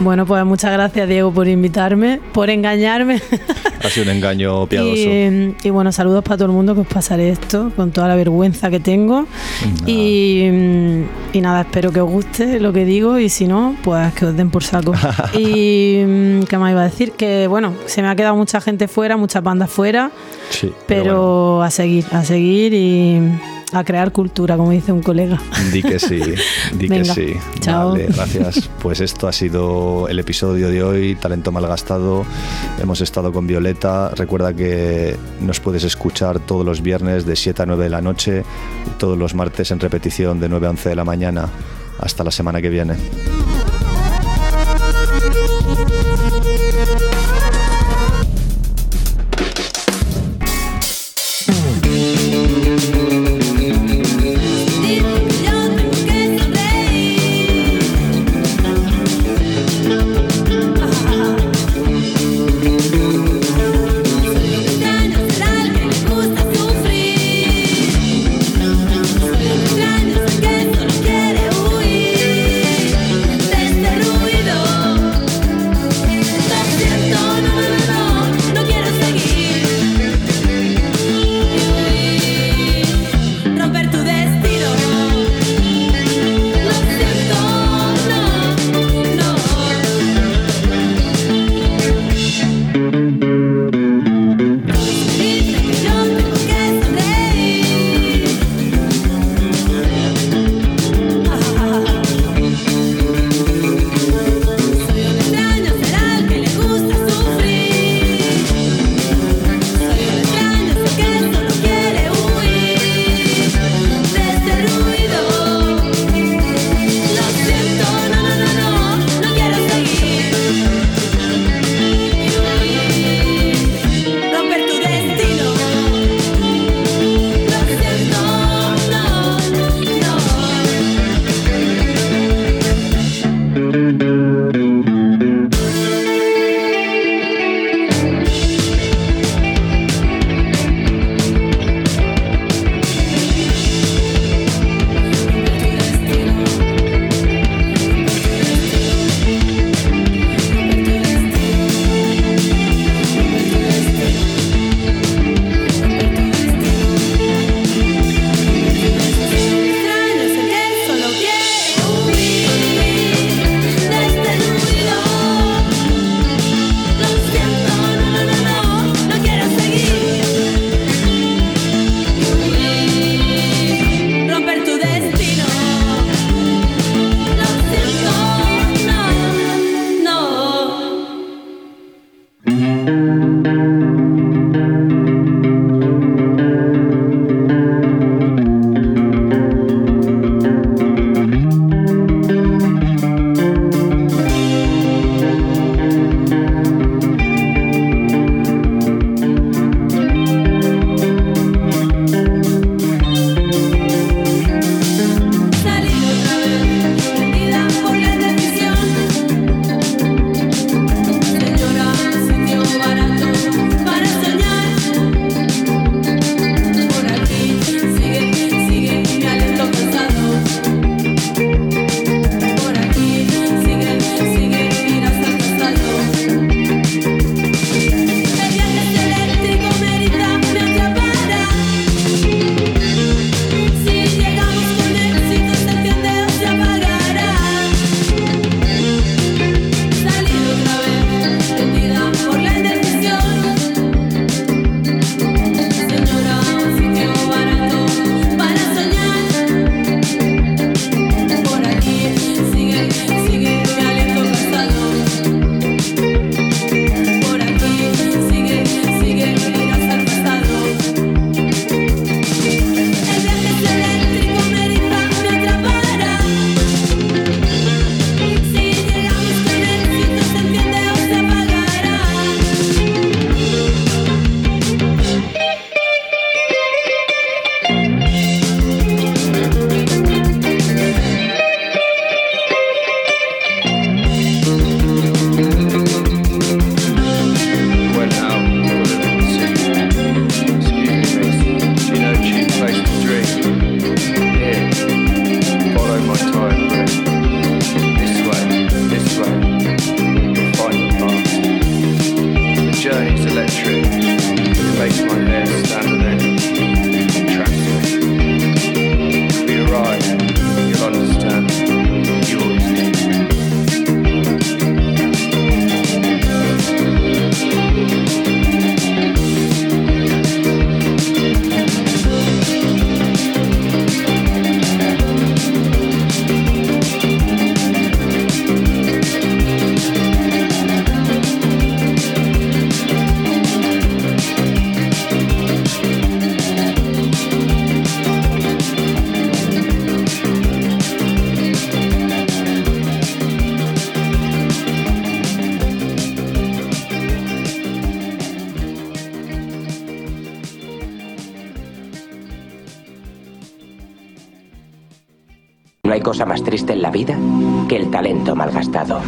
Bueno, pues muchas gracias Diego por invitarme, por engañarme. (laughs) Ha sido un engaño piadoso. y, y bueno, saludos para todo el mundo que os pasaré esto con toda la vergüenza que tengo. Y, mm, y nada, espero que os guste lo que digo y si no, pues que os den por saco. (laughs) y mm, qué más iba a decir, que bueno, se me ha quedado mucha gente fuera, muchas bandas fuera, Sí, pero, bueno, a seguir, a seguir y a crear cultura, como dice un colega. di que sí, di Venga, que sí. chao. Vale, gracias. Pues esto ha sido el episodio de hoy, Talento Malgastado. Hemos estado con Violeta. Recuerda que nos puedes escuchar todos los viernes de 7 a 9 de la noche, todos los martes en repetición de 9 a 11 de la mañana. Hasta la semana que viene. Triste en la vida que el talento malgastado.